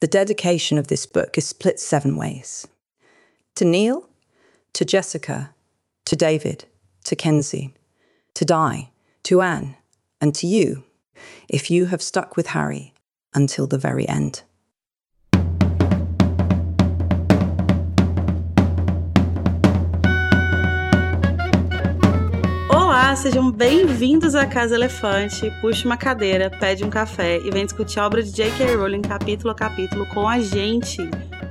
The dedication of this book is split seven ways to Neil, to Jessica, to David, to Kenzie, to Di, to Anne, and to you, if you have stuck with Harry until the very end. Sejam bem-vindos à Casa Elefante. Puxe uma cadeira, pede um café e vem discutir a obra de J.K. Rowling capítulo a capítulo com a gente.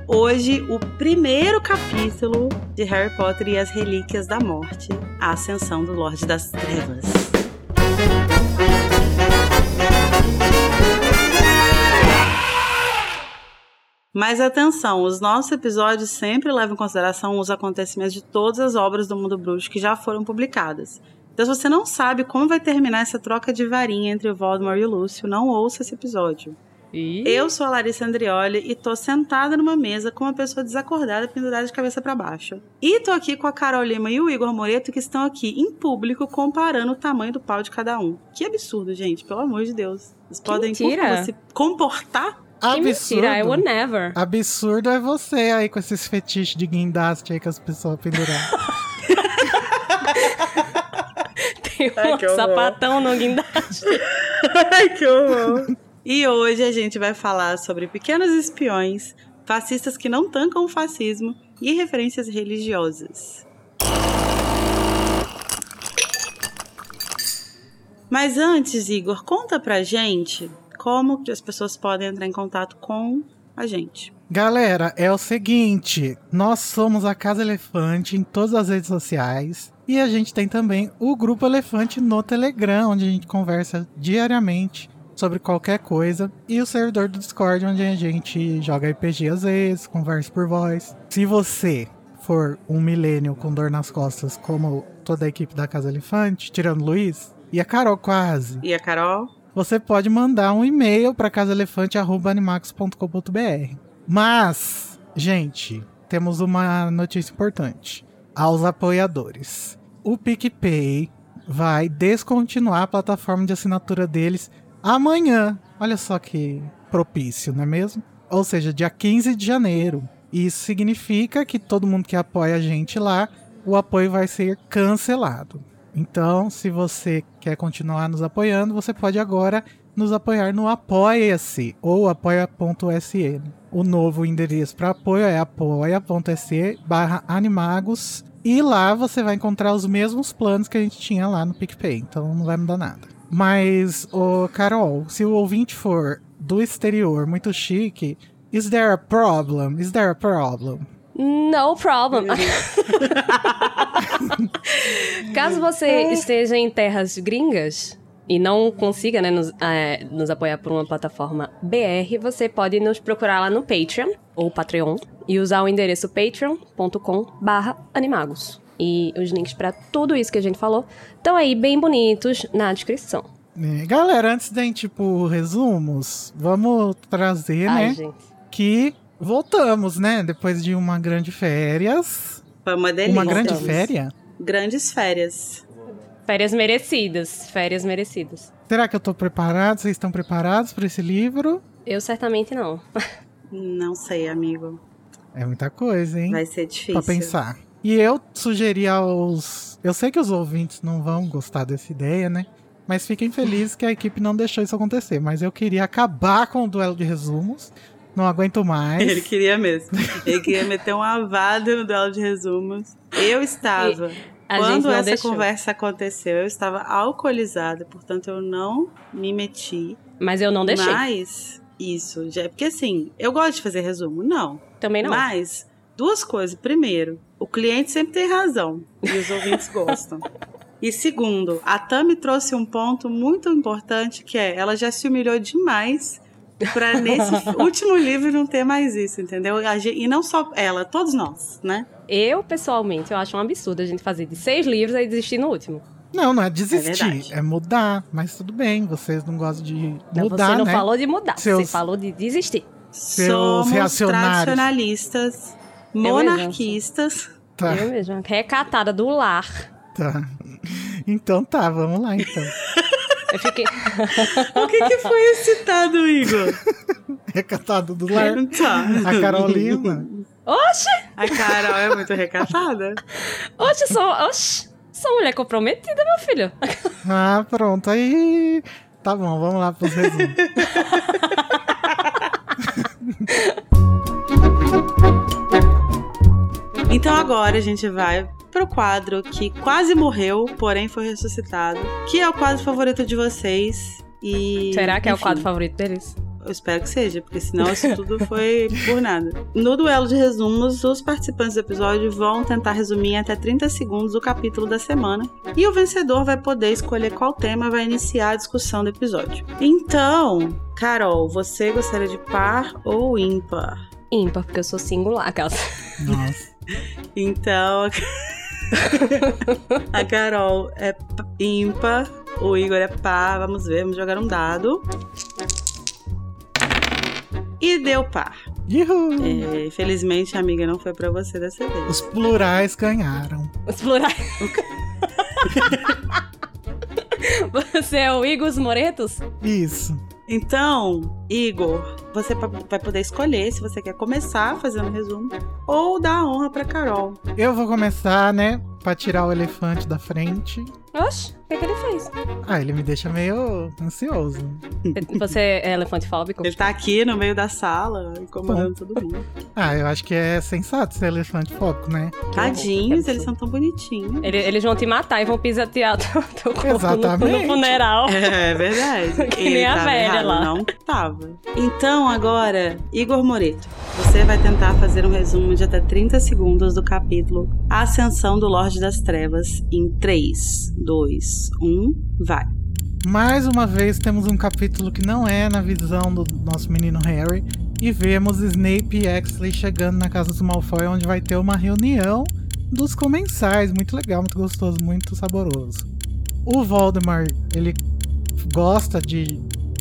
Hoje, o primeiro capítulo de Harry Potter e as Relíquias da Morte, a Ascensão do Lorde das Trevas. Mas atenção, os nossos episódios sempre levam em consideração os acontecimentos de todas as obras do mundo bruxo que já foram publicadas. Então, se você não sabe como vai terminar essa troca de varinha entre o Voldemort e o Lúcio, não ouça esse episódio. Ih. Eu sou a Larissa Andrioli e tô sentada numa mesa com uma pessoa desacordada pendurada de cabeça para baixo. E tô aqui com a Carol Lima e o Igor Moreto que estão aqui em público comparando o tamanho do pau de cada um. Que absurdo, gente, pelo amor de Deus. Vocês podem por mentira. se comportar? Que Absurdo. mentira, I would never. Absurdo é você aí com esses fetiches de guindaste aí que as pessoas penduraram. Ai, um sapatão no guindaste. Ai, que horror. E hoje a gente vai falar sobre pequenos espiões, fascistas que não tancam o fascismo e referências religiosas. Mas antes, Igor, conta pra gente como que as pessoas podem entrar em contato com a gente. Galera, é o seguinte: nós somos a Casa Elefante em todas as redes sociais. E a gente tem também o Grupo Elefante no Telegram, onde a gente conversa diariamente sobre qualquer coisa. E o servidor do Discord, onde a gente joga RPG às vezes, conversa por voz. Se você for um milênio com dor nas costas, como toda a equipe da Casa Elefante, tirando o Luiz, e a Carol quase, E a Carol? você pode mandar um e-mail para casaelefante.animax.com.br. Mas, gente, temos uma notícia importante. Aos apoiadores. O PicPay vai descontinuar a plataforma de assinatura deles amanhã. Olha só que propício, não é mesmo? Ou seja, dia 15 de janeiro. Isso significa que todo mundo que apoia a gente lá, o apoio vai ser cancelado. Então, se você quer continuar nos apoiando, você pode agora nos apoiar no Apoia-se ou apoia.se. O novo endereço para apoio é apoia.se barra animagos e lá você vai encontrar os mesmos planos que a gente tinha lá no PicPay, então não vai mudar nada. Mas, ô Carol, se o ouvinte for do exterior muito chique, is there a problem? Is there a problem? No problem. Caso você esteja em terras gringas e não consiga né, nos, é, nos apoiar por uma plataforma BR, você pode nos procurar lá no Patreon ou Patreon e usar o endereço patreon.com barra animagos. E os links pra tudo isso que a gente falou estão aí bem bonitos na descrição. É, galera, antes da gente ir pro resumos, vamos trazer, Ai, né, gente. que voltamos, né, depois de uma grande férias. Foi uma delícia. Uma grande férias? Grandes férias. Férias merecidas. Férias merecidas. Será que eu tô preparado? Vocês estão preparados para esse livro? Eu certamente não. Não sei, amigo. É muita coisa, hein? Vai ser difícil. Pra pensar. E eu sugeri aos. Eu sei que os ouvintes não vão gostar dessa ideia, né? Mas fiquem felizes que a equipe não deixou isso acontecer. Mas eu queria acabar com o duelo de resumos. Não aguento mais. Ele queria mesmo. Ele queria meter um avado no duelo de resumos. Eu estava. A quando essa deixou. conversa aconteceu, eu estava alcoolizada, portanto eu não me meti. Mas eu não deixei. Mas isso, já, porque assim, eu gosto de fazer resumo, não. Também não. Mas duas coisas. Primeiro, o cliente sempre tem razão e os ouvintes gostam. E segundo, a Tami trouxe um ponto muito importante que é, ela já se humilhou demais pra nesse último livro não ter mais isso, entendeu? E não só ela, todos nós, né? Eu, pessoalmente, eu acho um absurdo a gente fazer de seis livros e desistir no último. Não, não é desistir, verdade. é, mudar. Mas tudo bem, vocês não gostam de Não, mudar, você não né? falou de mudar, Seus- você falou de desistir. Seus Somos reacionários. tradicionalistas, monarquistas. Tá, Eu mesma, recatada do lar. tá. Então tá, vamos lá então. Eu fiquei. O que, que foi esse Igor? recatado do lar. Tá. A Carolina. Oxe! A Carol é muito recatada. Oxe, sou, oxe, sou mulher comprometida, meu filho. Ah, pronto. Aí. Tá bom, vamos lá pros resumos. Então agora a gente vai pro quadro que quase morreu, porém foi ressuscitado, que é o quadro favorito de vocês. E Será que é o enfim, quadro favorito deles? Eu espero que seja, porque senão isso tudo foi por nada. No duelo de resumos, os participantes do episódio vão tentar resumir em até 30 segundos o capítulo da semana. E o vencedor vai poder escolher qual tema vai iniciar a discussão do episódio. Então, Carol, você gostaria de par ou ímpar? Ímpar, porque eu sou singular, aquelas. Nossa. Então. a Carol é ímpar, o Igor é par. Vamos ver, vamos jogar um dado. E deu par. É, felizmente a amiga não foi pra você dessa vez. Os plurais ganharam. Os plurais. Você é o Igor Moretos? Isso. Então, Igor, você vai poder escolher se você quer começar fazendo resumo ou dar a honra pra Carol. Eu vou começar, né? Pra tirar o elefante da frente. Oxe, que, que ele fez? Ah, ele me deixa meio ansioso. Você é elefante fóbico? Ele tá aqui no meio da sala, incomodando todo mundo. Ah, eu acho que é sensato ser elefante fóbico, né? Tadinhos, eles são tão bonitinhos. Ele- eles vão te matar e vão pisotear teu, teu corpo no, Exatamente. no funeral. É verdade. Que nem a velha errado, lá. Não tava. Então, agora, Igor Moreto, você vai tentar fazer um resumo de até 30 segundos do capítulo A Ascensão do Lorde das Trevas em 3, 2, 1, vai. Mais uma vez temos um capítulo que não é na visão do nosso menino Harry. E vemos Snape e Exley chegando na casa dos Malfoy, onde vai ter uma reunião dos comensais. Muito legal, muito gostoso, muito saboroso. O Voldemort, ele gosta de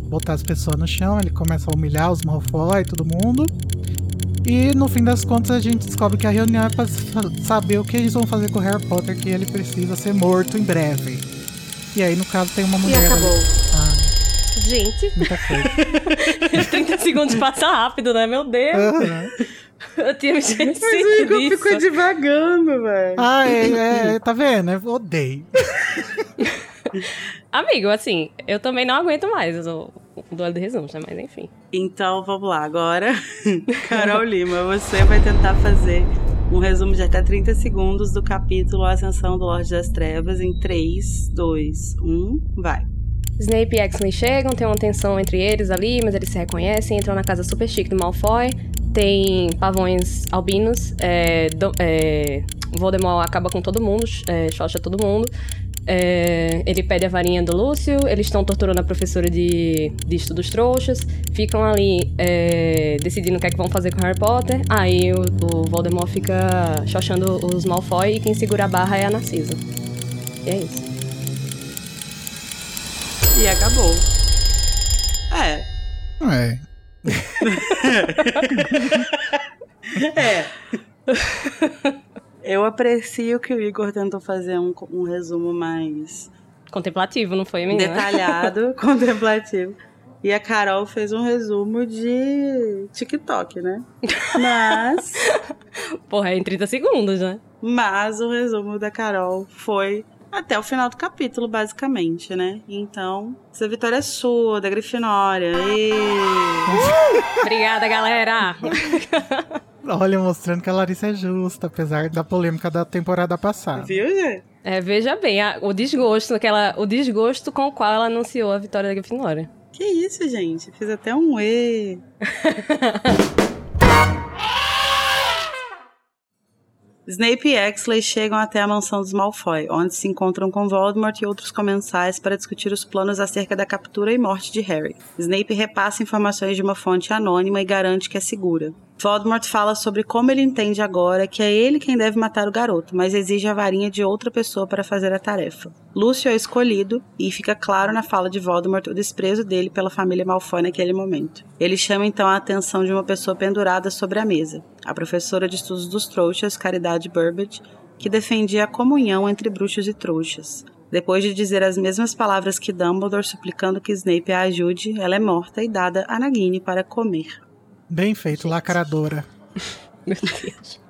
botar as pessoas no chão, ele começa a humilhar os Malfoy e todo mundo. E no fim das contas a gente descobre que a reunião é pra sa- saber o que eles vão fazer com o Harry Potter, que ele precisa ser morto em breve. E aí, no caso, tem uma E mulher. acabou. ali. Ah, Gente, muita coisa. 30 segundos passa rápido, né? Meu Deus. Aham. Eu tinha me esquecido disso. divagando, velho. Ah, é, é, tá vendo? Eu odeio. Amigo, assim, eu também não aguento mais o, o duelo de resumos, né? Mas enfim. Então, vamos lá. Agora, Carol Lima, você vai tentar fazer um resumo de até 30 segundos do capítulo A Ascensão do Lorde das Trevas em 3, 2, 1, vai. Snape e Exley chegam, tem uma tensão entre eles ali, mas eles se reconhecem, entram na casa super chique do Malfoy. Tem pavões albinos, é, do- é, Voldemort acaba com todo mundo, é, todo mundo. É, ele pede a varinha do Lúcio, eles estão torturando a professora de, de estudos trouxas, ficam ali é, decidindo o que é que vão fazer com Harry Potter. Aí o, o Voldemort fica xoxando os Malfoy e quem segura a barra é a Narcisa. E é isso. E acabou. É. É. É. Eu aprecio que o Igor tentou fazer um, um resumo mais Contemplativo, não foi, menina? detalhado, contemplativo. E a Carol fez um resumo de TikTok, né? Mas, Porra, é em 30 segundos, né? mas o resumo da Carol foi até o final do capítulo, basicamente, né? Então, essa vitória é sua, da Grifinória. E... Obrigada, galera! Olha, mostrando que a Larissa é justa, apesar da polêmica da temporada passada. Viu, gente? É, veja bem, a- o desgosto que ela, o desgosto com o qual ela anunciou a vitória da Grifinória. Que isso, gente? Fiz até um E. Snape e Exley chegam até a mansão dos Malfoy, onde se encontram com Voldemort e outros comensais para discutir os planos acerca da captura e morte de Harry. Snape repassa informações de uma fonte anônima e garante que é segura. Voldemort fala sobre como ele entende agora que é ele quem deve matar o garoto, mas exige a varinha de outra pessoa para fazer a tarefa. Lúcio é escolhido e fica claro na fala de Voldemort o desprezo dele pela família Malfoy naquele momento. Ele chama então a atenção de uma pessoa pendurada sobre a mesa, a professora de estudos dos trouxas, Caridade Burbage, que defendia a comunhão entre bruxos e trouxas. Depois de dizer as mesmas palavras que Dumbledore suplicando que Snape a ajude, ela é morta e dada a Nagini para comer. Bem feito, lacradora. Meu Deus.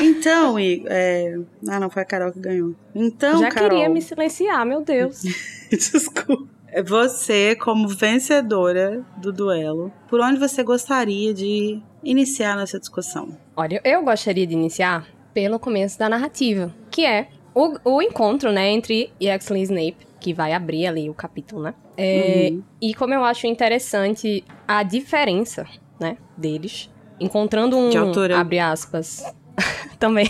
Então, e, é... ah, não foi a Carol que ganhou. Então, Já Carol, queria me silenciar, meu Deus. desculpa. Você, como vencedora do duelo, por onde você gostaria de iniciar nossa discussão? Olha, eu gostaria de iniciar pelo começo da narrativa, que é o, o encontro, né, entre Yaxley e Snape, que vai abrir ali o capítulo, né? É, Uhum. E como eu acho interessante a diferença, né, deles, encontrando um, De altura. abre aspas, também.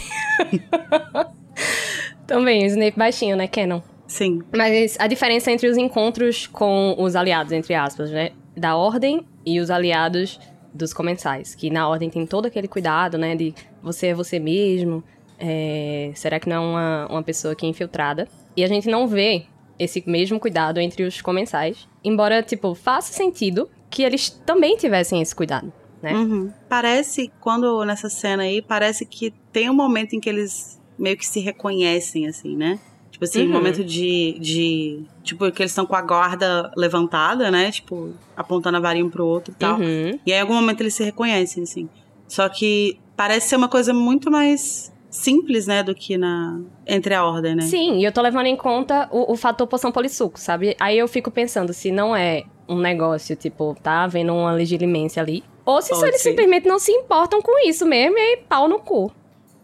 também, o Snape baixinho, né, Canon. Sim. Mas a diferença entre os encontros com os aliados, entre aspas, né? Da Ordem e os aliados dos comensais. Que na Ordem tem todo aquele cuidado, né? De você é você mesmo. é, será que não é uma, uma pessoa que é infiltrada? E a gente não vê esse mesmo cuidado entre os comensais. Embora, tipo, faça sentido que eles também tivessem esse cuidado, né? Uhum. Parece, quando nessa cena aí, parece que tem um momento em que eles meio que se reconhecem, assim, né? Tipo assim, um Uhum. momento de, de. Tipo, que eles estão com a guarda levantada, né? Tipo, apontando a varinha um pro outro e tal. Uhum. E aí, em algum momento, eles se reconhecem, assim. Só que parece ser uma coisa muito mais simples, né? Do que na. Entre a ordem, né? Sim, e eu tô levando em conta o, o fator poção polissuco, sabe? Aí eu fico pensando se não é um negócio, tipo, tá havendo uma legilimência ali. Ou se eles simplesmente não se importam com isso mesmo e aí pau no cu.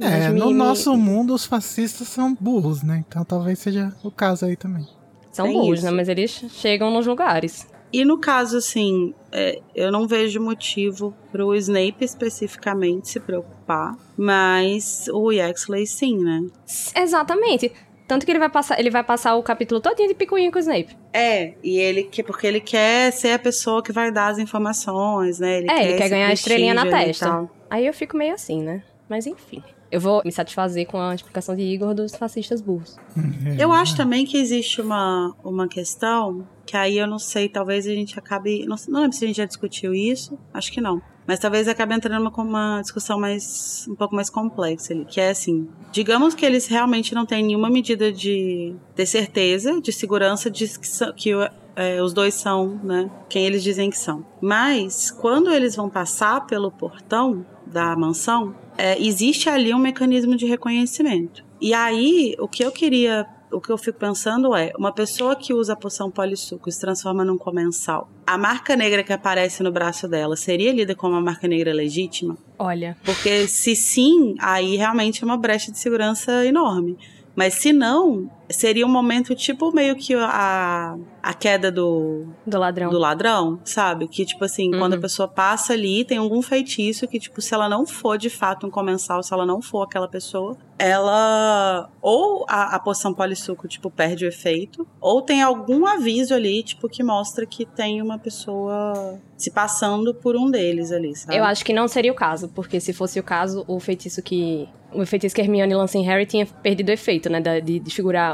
É, me- no me- nosso mundo os fascistas são burros, né? Então talvez seja o caso aí também. São Tem burros, isso. né? Mas eles chegam nos lugares. E no caso, assim, é, eu não vejo motivo pro Snape especificamente se preocupar, mas o Yaxley sim, né? Exatamente. Tanto que ele vai passar, ele vai passar o capítulo todinho de picuinha com o Snape. É, e ele que porque ele quer ser a pessoa que vai dar as informações, né? é, ele quer ganhar a estrelinha na testa. Aí eu fico meio assim, né? Mas enfim. Eu vou me satisfazer com a explicação de Igor dos fascistas burros. É, Eu acho também que existe uma, uma questão que aí eu não sei, talvez a gente acabe. Não, não lembro se a gente já discutiu isso, acho que não. Mas talvez acabe entrando numa, uma discussão mais um pouco mais complexa ali, que é assim, digamos que eles realmente não têm nenhuma medida de, de certeza, de segurança de que, são- que é, os dois são, né, quem eles dizem que são. Mas quando eles vão passar pelo portão da mansão, é, existe ali um mecanismo de reconhecimento. E aí, o que eu queria, o que eu fico pensando é, uma pessoa que usa a poção polissuco e se transforma num comensal, a marca negra que aparece no braço dela seria lida como uma marca negra legítima? Olha, Porque se sim, aí realmente é uma brecha de segurança enorme. Mas se não, seria um momento tipo meio que a, a queda do, do ladrão. do ladrão, sabe? Que, tipo assim, Uhum. quando a pessoa passa ali, tem algum feitiço que, tipo, se ela não for de fato um comensal, se ela não for aquela pessoa, ela. Ou a, a poção polissuco, tipo, perde o efeito, ou tem algum aviso ali, tipo, que mostra que tem uma pessoa se passando por um deles ali, sabe? Eu acho que não seria o caso, porque se fosse o caso, o feitiço que. O feitiço que Hermione lança em Harry tinha perdido o efeito, né? da- De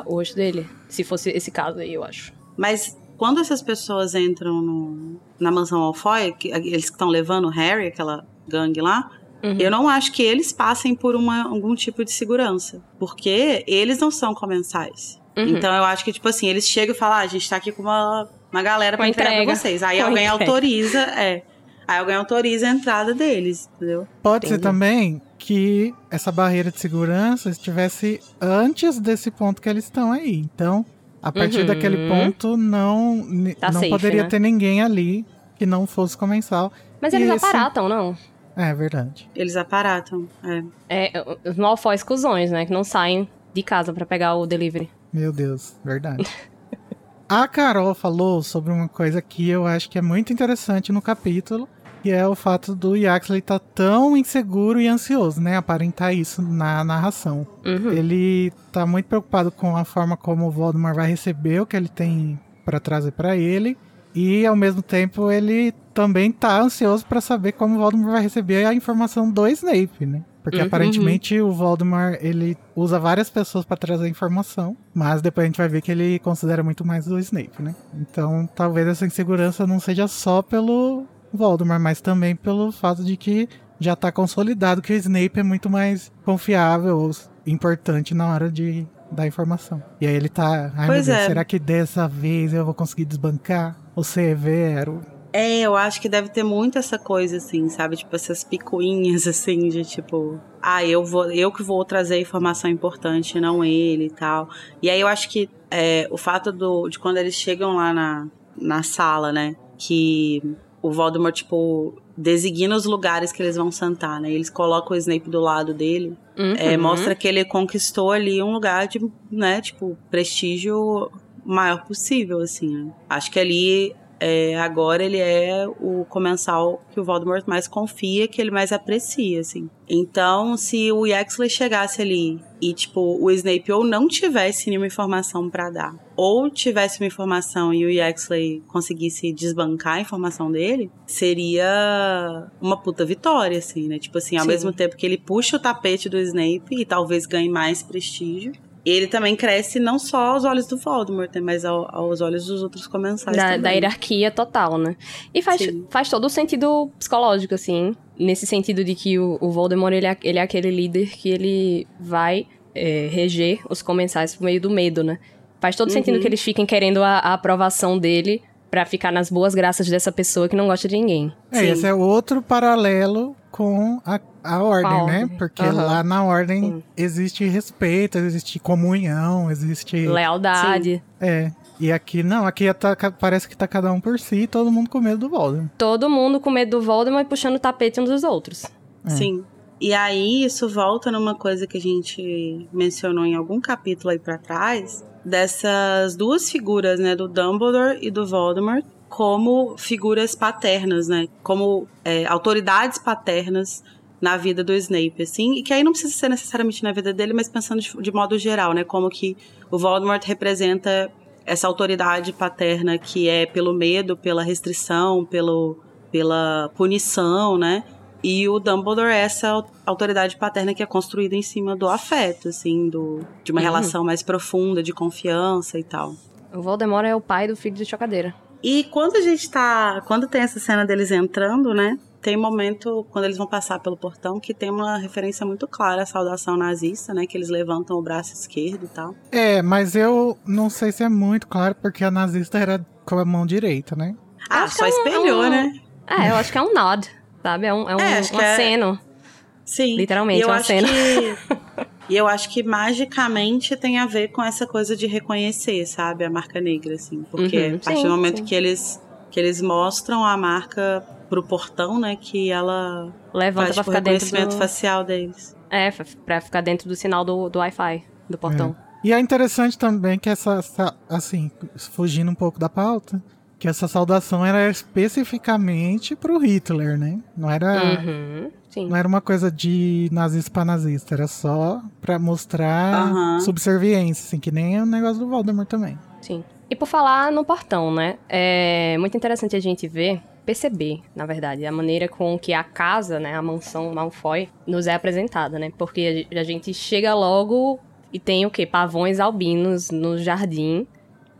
o rosto dele. Se fosse esse caso aí, eu acho. Mas quando essas pessoas entram no- na mansão Malfoy, que, eles que estão levando o Harry, aquela gangue lá, Uhum. eu não acho que eles passem por uma- algum tipo de segurança. Porque eles não são comensais. Uhum. Então eu acho que, tipo assim, eles chegam e falam, ah, a gente tá aqui com uma, uma galera pra Com entregar entrega. pra vocês. Aí Com alguém entrega. autoriza, é. Aí alguém autoriza a entrada deles, entendeu? Pode ser Entendi. também que essa barreira de segurança estivesse antes desse ponto que eles estão aí. Então, a partir Uhum. daquele ponto, não, Tá não safe, poderia né? ter ninguém ali que não fosse comensal. Mas E eles esse- aparatam, não? É verdade. Eles aparatam. É. É, os malfóis cuzões, né? Que não saem de casa pra pegar o delivery. Meu Deus, verdade. A Carol falou sobre uma coisa que eu acho que é muito interessante no capítulo, que é o fato do Yaxley estar tão inseguro e ansioso, né? Aparentar isso na narração. Uhum. Ele tá muito preocupado com a forma como o Voldemort vai receber o que ele tem pra trazer pra ele. E ao mesmo tempo ele também tá ansioso pra saber como o Voldemort vai receber a informação do Snape, né? Porque Uhum. aparentemente o Voldemort ele usa várias pessoas pra trazer informação, mas depois a gente vai ver que ele considera muito mais o Snape, né? Então talvez essa insegurança não seja só pelo Voldemort, mas também pelo fato de que já tá consolidado que o Snape é muito mais confiável ou importante na hora de da informação. E aí ele tá. Ai Pois meu Deus, é. será que dessa vez eu vou conseguir desbancar o Severo? É, eu acho que deve ter muito essa coisa, assim, sabe? Tipo, essas picuinhas, assim, de tipo, ah, eu vou, eu que vou trazer informação importante, não ele e tal. E aí eu acho que é, o fato do, de quando eles chegam lá na, na sala, né? Que o Voldemort, tipo, designa os lugares que eles vão sentar, né? Eles colocam o Snape do lado dele. Uhum. É, mostra que ele conquistou ali um lugar de, né, tipo, prestígio maior possível, assim, né? Acho que ali, é, agora ele é o comensal que o Voldemort mais confia, que ele mais aprecia, assim. Então, se o Yaxley chegasse ali e, tipo, o Snape ou não tivesse nenhuma informação pra dar, ou tivesse uma informação e o Yaxley conseguisse desbancar a informação dele, seria uma puta vitória, assim, né? Tipo assim, ao Sim. mesmo tempo que ele puxa o tapete do Snape e talvez ganhe mais prestígio, ele também cresce não só aos olhos do Voldemort, né, mas ao- aos olhos dos outros comensais Da, também. da hierarquia total, né? E faz, Sim. faz todo o sentido psicológico, assim. Nesse sentido de que o, o Voldemort, ele é, ele é aquele líder que ele vai é, reger os comensais por meio do medo, né? Faz todo sentido Uhum. que eles fiquem querendo a, a aprovação dele pra ficar nas boas graças dessa pessoa que não gosta de ninguém. É, Sim. esse é outro paralelo com a, a ordem, A né? ordem. Porque Aham. lá na ordem Sim. existe respeito, existe comunhão, existe. Lealdade. É. E aqui não, aqui tá- parece que tá cada um por si e todo mundo com medo do Voldemort. Todo mundo com medo do Voldemort e puxando o tapete uns dos outros. Sim. E aí isso volta numa coisa que a gente mencionou em algum capítulo aí pra trás, dessas duas figuras, né, do Dumbledore e do Voldemort, como figuras paternas, né, como é, autoridades paternas na vida do Snape, assim, e que aí não precisa ser necessariamente na vida dele, mas pensando de, de modo geral, né, como que o Voldemort representa essa autoridade paterna que é pelo medo, pela restrição, pelo, pela punição, né? E o Dumbledore é essa au- autoridade paterna que é construída em cima do afeto, assim, do, de uma Uhum. relação mais profunda, de confiança e tal. O Voldemort é o pai do filho de chocadeira. E quando a gente tá. Quando tem essa cena deles entrando, né? Tem um momento, quando eles vão passar pelo portão, que tem uma referência muito clara à saudação nazista, né? Que eles levantam o braço esquerdo e tal. É, mas eu não sei se é muito claro, porque a nazista era com a mão direita, né? Ah, acho só que é um- espelhou, é um- né? É, eu acho que é um nod, sabe? É um, é um, É, acho um que é- aceno. Sim. Literalmente, E eu uma acho cena. que E eu acho que magicamente tem a ver com essa coisa de reconhecer, sabe, a marca negra, assim. Porque Uhum, a partir sim, do momento sim. que eles, que eles mostram a marca pro portão, né, que ela Levanta faz pra tipo, ficar dentro reconhecimento do... facial deles. É, pra ficar dentro do sinal do, do Wi-Fi, do portão. E é interessante também que essa, essa- assim, fugindo um pouco da pauta, que essa saudação era especificamente pro Hitler, né? Não era, Uhum, não era uma coisa de nazista pra nazista, era só pra mostrar Aham. subserviência, assim, que nem o negócio do Voldemort também. Sim. E por falar no portão, né? É muito interessante a gente ver, perceber, na verdade, a maneira com que a casa, né, a mansão Malfoy, nos é apresentada, né? Porque a gente chega logo e tem o quê? Pavões albinos no jardim.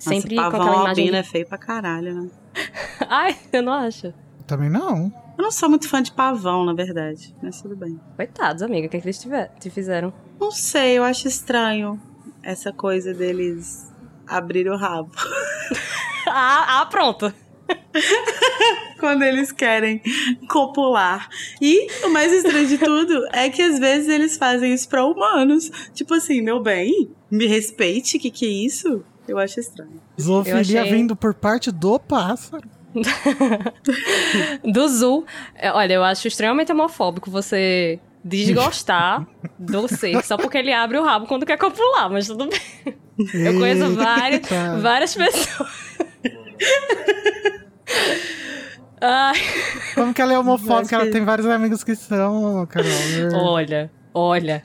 Sempre Nossa, com pavão aquela imagem. albino de- é feio pra caralho, né? Ai, eu não acho. Também não. Eu não sou muito fã de pavão, na verdade, mas tudo bem. Coitados, amiga, o que, é que eles tiver, te fizeram? Não sei, eu acho estranho essa coisa deles abrirem o rabo. ah, ah, pronto. quando eles querem copular. E o mais estranho de tudo é que às vezes eles fazem isso pra humanos. Tipo assim, meu bem, me respeite, que que é isso? Eu acho estranho. Zoofilia achei- vindo por parte do pássaro. Do Zul. É, olha, eu acho extremamente homofóbico você desgostar do ser só porque ele abre o rabo quando quer copular, mas tudo bem. Eu conheço várias, várias pessoas. Ai, Como que ela é homofóbica? Acho Ela que- tem vários amigos que são, Carol. olha, olha.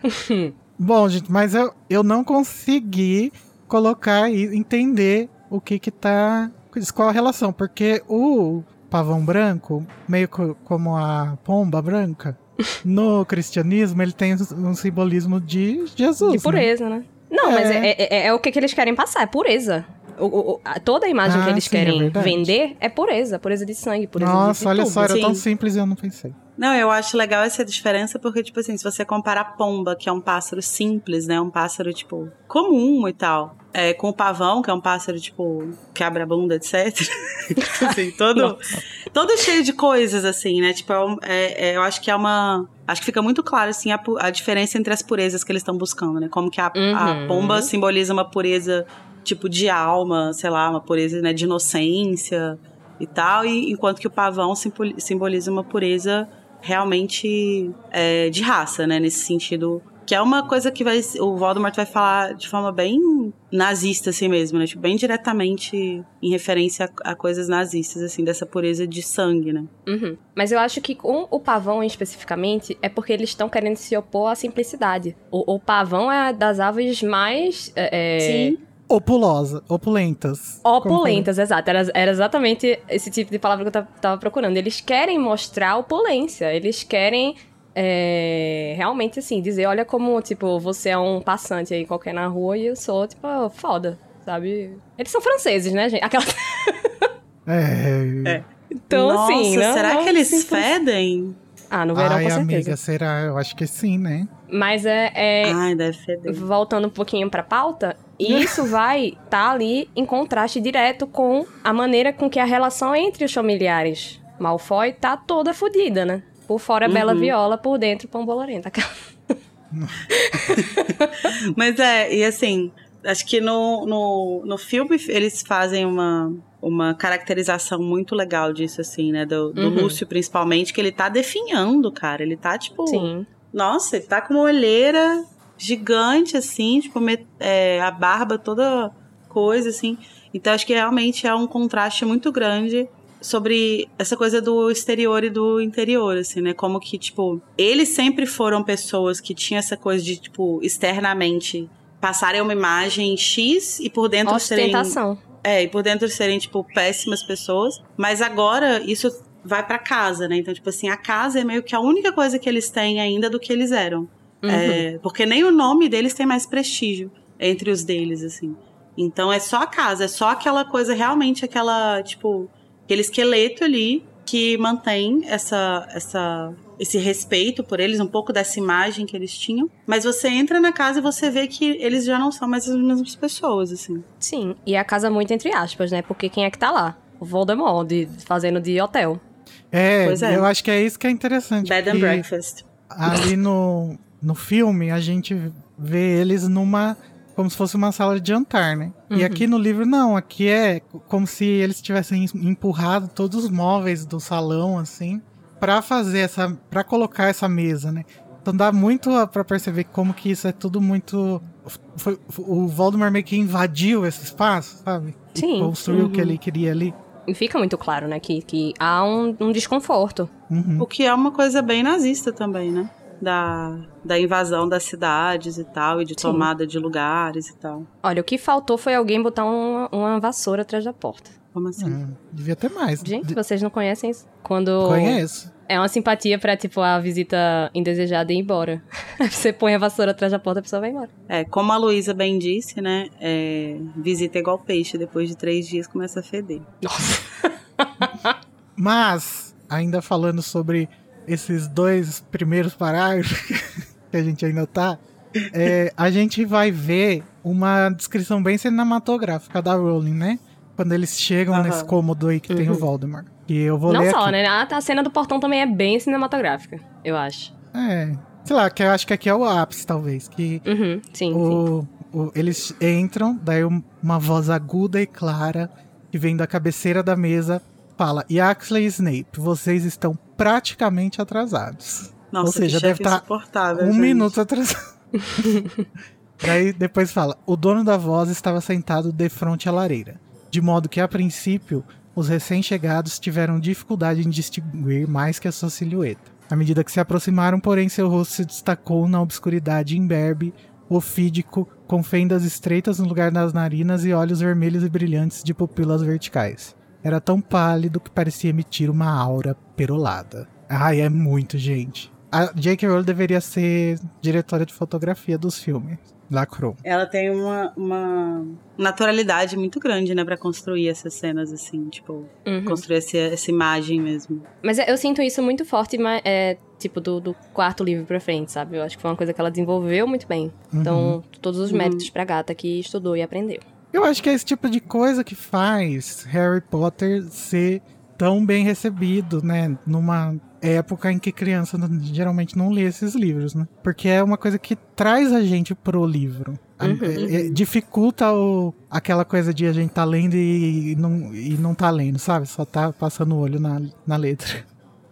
Bom, gente, mas eu, eu não consegui colocar e entender o que que tá. Qual a relação? Porque o pavão branco, meio co- como a pomba branca, no cristianismo ele tem um simbolismo de Jesus. De né? pureza, né? Não, É. mas é, é- é o que, que eles querem passar, é pureza. O- o- a- toda a imagem Ah, que eles sim, é querem verdade. vender é pureza, pureza de sangue, pureza de- Nossa, de, olha tudo. só, era tão Sim. simples e eu não pensei. Não, eu acho legal essa diferença porque, tipo assim, se você compara a pomba, que é um pássaro simples, né? Um pássaro, tipo, comum e tal. É, com o pavão, que é um pássaro, tipo, que abre a bunda, etc. assim, todo, todo cheio de coisas, assim, né? Tipo, é, é, eu acho que é uma. Acho que fica muito claro, assim, a, a diferença entre as purezas que eles estão buscando, né? Como que a, uhum. a pomba simboliza uma pureza, tipo, de alma, sei lá, uma pureza né, de inocência e tal, e enquanto que o pavão simboliza uma pureza realmente é, de raça, né? Nesse sentido. Que é uma coisa que vai, o Voldemort vai falar de forma bem nazista, assim mesmo, né? Tipo, bem diretamente em referência a, a, coisas nazistas, assim, dessa pureza de sangue, né? Uhum. Mas eu acho que com o pavão especificamente é porque eles estão querendo se opor à simplicidade. O, o pavão é das aves mais. É, Sim Opulosa, opulentas. Opulentas, exato. Era, era exatamente esse tipo de palavra que eu tava procurando. Eles querem mostrar opulência, eles querem é, realmente, assim, dizer, olha como, tipo, você é um passante aí qualquer na rua e eu sou, tipo, foda, sabe? Eles são franceses, né, gente? Aquela... é... é. Então, Nossa, assim, não, será não, que eles assim, fedem? Ah, no verão, Ai, com certeza. amiga, será? Eu acho que sim, né? Mas é... é... Ai, deve feder. Voltando um pouquinho pra pauta, isso vai estar tá ali em contraste direto com a maneira com que a relação entre os familiares Malfoy tá toda fodida, né? Por fora, uhum. Bela Viola, por dentro, Pão Bolorenta. Mas é, e assim, acho que no, no, no filme eles fazem uma, uma caracterização muito legal disso, assim, né? Do, do uhum. Lúcio, principalmente, que ele tá definhando, cara. Ele tá, tipo. Sim. Nossa, ele tá com uma olheira gigante, assim, tipo, é, a barba toda coisa, assim. Então acho que realmente é um contraste muito grande sobre essa coisa do exterior e do interior, assim, né? Como que, tipo, eles sempre foram pessoas que tinham essa coisa de, tipo, externamente passarem uma imagem X e por dentro Ostentação. serem. É, e por dentro serem, tipo, péssimas pessoas. Mas agora isso vai para casa, né? Então, tipo assim, a casa é meio que a única coisa que eles têm ainda do que eles eram. Uhum. É, porque nem o nome deles tem mais prestígio entre os deles, assim. Então é só a casa, é só aquela coisa, realmente aquela, tipo, aquele esqueleto ali que mantém essa, essa, esse respeito por eles, um pouco dessa imagem que eles tinham. Mas você entra na casa e você vê que eles já não são mais as mesmas pessoas, assim. Sim, e a casa muito entre aspas, né? Porque quem é que tá lá? O Voldemort, de, fazendo de hotel. É, é, eu acho que é isso que é interessante. Bed and breakfast. Ali no, no filme, a gente vê eles numa. Como se fosse uma sala de jantar, né? Uhum. E aqui no livro, não. Aqui é como se eles tivessem empurrado todos os móveis do salão, assim, para fazer essa. para colocar essa mesa, né? Então dá muito para perceber como que isso é tudo muito. Foi, o Voldemort meio que invadiu esse espaço, sabe? Sim. E construiu uhum. o que ele queria ali. E fica muito claro, né, que, que há um, um desconforto. Uhum. O que é uma coisa bem nazista também, né? Da, da invasão das cidades e tal, e de Sim. tomada de lugares e tal. Olha, o que faltou foi alguém botar uma, uma vassoura atrás da porta. Como assim? Hum, devia ter mais. Gente, vocês não conhecem isso? Quando. Conheço. É uma simpatia pra, tipo, a visita indesejada ir embora. Você põe a vassoura atrás da porta, a pessoa vai embora. É, como a Luísa bem disse, né? É, visita é igual peixe, depois de três dias começa a feder. Nossa. Mas, ainda falando sobre esses dois primeiros parágrafos que a gente ainda tá, é, a gente vai ver uma descrição bem cinematográfica da Rowling, né? Quando eles chegam uhum. nesse cômodo aí que uhum. tem o uhum. Voldemort. E eu vou Não ler só, aqui. né? A, cena do portão também é bem cinematográfica, eu acho. É. Sei lá, que eu acho que aqui é o ápice, talvez. Que uhum, sim, o, sim. O, eles entram, daí uma voz aguda e clara que vem da cabeceira da mesa fala: Yaxley e Snape, vocês estão praticamente atrasados. Nossa, Ou seja, deve estar tá um gente. minuto atrasado. Daí depois fala: o dono da voz estava sentado de frente à lareira, de modo que a princípio os recém-chegados tiveram dificuldade em distinguir mais que a sua silhueta. À medida que se aproximaram, porém, seu rosto se destacou na obscuridade imberbe, ofídico, com fendas estreitas no lugar das narinas e olhos vermelhos e brilhantes de pupilas verticais. Era tão pálido que parecia emitir uma aura perolada. Ai, é muito, gente. A J.K. Rowling deveria ser diretora de fotografia dos filmes. Lacrou. Ela tem uma, uma naturalidade muito grande, né, pra construir essas cenas, assim, tipo, Uhum. construir essa, essa imagem mesmo. Mas eu sinto isso muito forte, mas é, tipo, do, do quarto livro pra frente, sabe? Eu acho que foi uma coisa que ela desenvolveu muito bem. Então, todos os méritos pra gata que estudou e aprendeu. Eu acho que é esse tipo de coisa que faz Harry Potter ser tão bem recebido, né? Numa época em que criança geralmente não lê esses livros, né? Porque é uma coisa que traz a gente pro livro. Uhum. é- é- dificulta o, aquela coisa de a gente tá lendo e não, e não tá lendo, sabe? Só tá passando o olho na, na letra.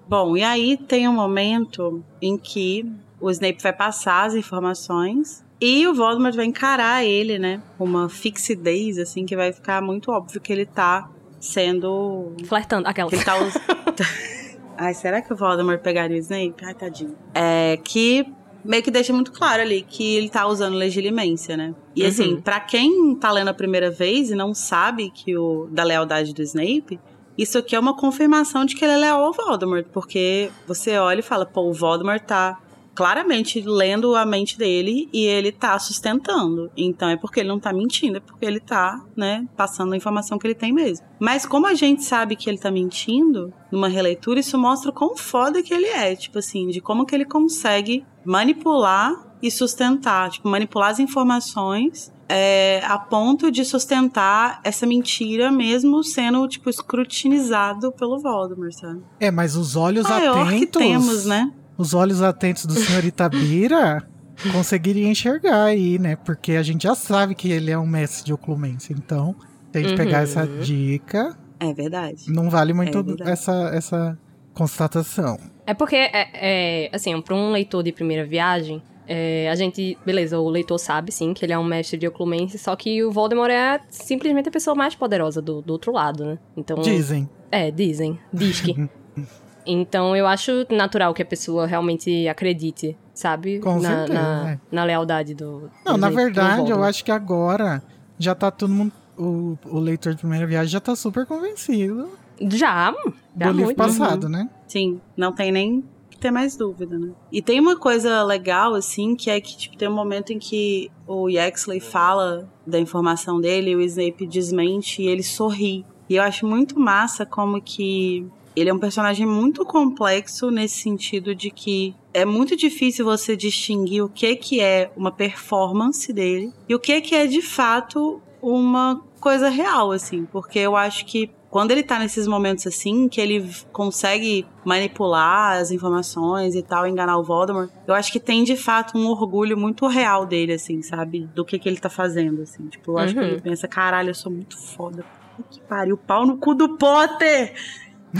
Bom, e aí tem um momento em que o Snape vai passar as informações e o Voldemort vai encarar ele, né? Com uma fixidez, assim, que vai ficar muito óbvio que ele tá sendo. Flertando. Aquela. Que ele tá us- Ai, será que o Voldemort pegaria o Snape? Ai, tadinho. É que meio que deixa muito claro ali que ele tá usando legilimência, né? E Uhum. assim, pra quem tá lendo a primeira vez e não sabe que o da lealdade do Snape, isso aqui é uma confirmação de que ele é leal ao Voldemort, porque você olha e fala, pô, o Voldemort tá claramente lendo a mente dele e ele tá sustentando. Então é porque ele não tá mentindo, é porque ele tá, né, passando a informação que ele tem mesmo. Mas como a gente sabe que ele tá mentindo, numa releitura, isso mostra quão foda que ele é, tipo assim, de como que ele consegue manipular e sustentar, tipo, manipular as informações é, a ponto de sustentar essa mentira mesmo sendo, tipo, escrutinizado pelo Voldemort, sabe? É, mas os olhos Maior que atentos. temos, né? Os olhos atentos do senhor Itabira conseguiriam enxergar aí, né? Porque a gente já sabe que ele é um mestre de oclumência. Então, se a gente pegar Uhum. essa dica, É verdade. não vale muito É verdade. essa, essa constatação. É porque, é, é, assim, pra um leitor de primeira viagem, é, a gente, beleza, o leitor sabe sim que ele é um mestre de oclumência, só que o Voldemort é simplesmente a pessoa mais poderosa do, do outro lado, né? Então, Dizem. É, dizem. Diz que. então eu acho natural que a pessoa realmente acredite, sabe? Com na, certeza, na, é. na lealdade do. Não, do na verdade, eu acho que agora já tá todo mundo. O, o leitor de primeira viagem já tá super convencido Já, já do livro muito. passado, né? Sim, não tem nem que ter mais dúvida, né? E tem uma coisa legal, assim, que é que, tipo, tem um momento em que o Yaxley fala da informação dele e o Snape desmente e ele sorri. E eu acho muito massa como que ele é um personagem muito complexo nesse sentido de que é muito difícil você distinguir o que que é uma performance dele e o que que é de fato uma coisa real, assim, porque eu acho que quando ele tá nesses momentos assim, que ele consegue manipular as informações e tal, enganar o Voldemort, eu acho que tem de fato um orgulho muito real dele, assim, sabe? Do que que ele tá fazendo, assim. Tipo, eu acho Uhum. que ele pensa, caralho, eu sou muito foda. Que pariu, pau no cu do Potter!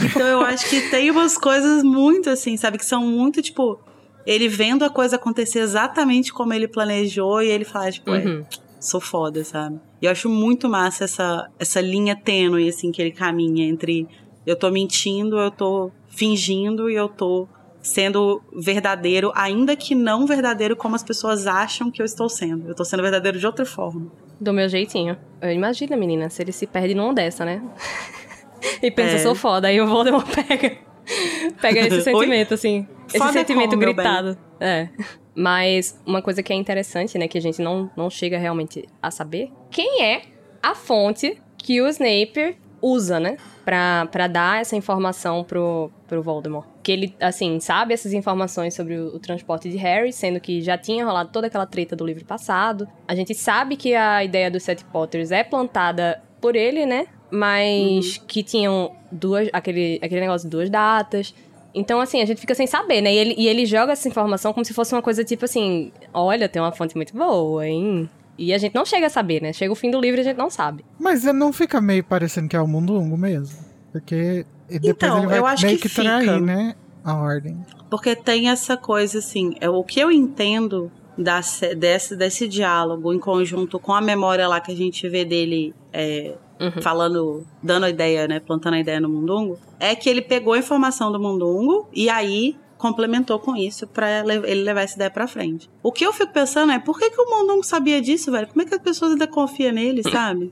Então eu acho que tem umas coisas muito assim, sabe? Que são muito, tipo, ele vendo a coisa acontecer exatamente como ele planejou e ele fala, tipo, Uhum. sou foda, sabe? E eu acho muito massa essa, essa linha tênue, assim, que ele caminha entre eu tô mentindo, eu tô fingindo e eu tô sendo verdadeiro, ainda que não verdadeiro como as pessoas acham que eu estou sendo. Eu tô sendo verdadeiro de outra forma. Do meu jeitinho. Eu imagino, menina, se ele se perde numa dessa, né? e pensa, É. sou foda. Aí o Voldemort pega. Pega esse Oi? sentimento, assim. Esse Foda sentimento como, gritado. É. Mas uma coisa que é interessante, né, que a gente não, não chega realmente a saber, quem é a fonte que o Snape usa, né? Pra, pra dar essa informação pro, pro Voldemort. Que ele, assim, sabe essas informações sobre o, o transporte de Harry, sendo que já tinha rolado toda aquela treta do livro passado. A gente sabe que a ideia dos Sete Potters é plantada por ele, né? Mas que tinham duas, aquele, aquele negócio de duas datas. Então, assim, a gente fica sem saber, né? E ele, e ele joga essa informação como se fosse uma coisa tipo assim: olha, tem uma fonte muito boa, hein? E a gente não chega a saber, né? Chega o fim do livro e a gente não sabe. Mas não fica meio parecendo que é o Mundungo mesmo? Porque depois Então, ele vai eu acho meio que que, trair, fica. né? A ordem. Porque tem essa coisa assim, é o que eu entendo da, se- desse, desse diálogo em conjunto com a memória lá que a gente vê dele é, Uhum. falando, dando a ideia, né, plantando a ideia no Mundungo, é que ele pegou a informação do Mundungo e aí complementou com isso pra le- ele levar essa ideia pra frente. O que eu fico pensando é, por que, que o Mundungo sabia disso, velho? Como é que as pessoas ainda confiam nele, sabe?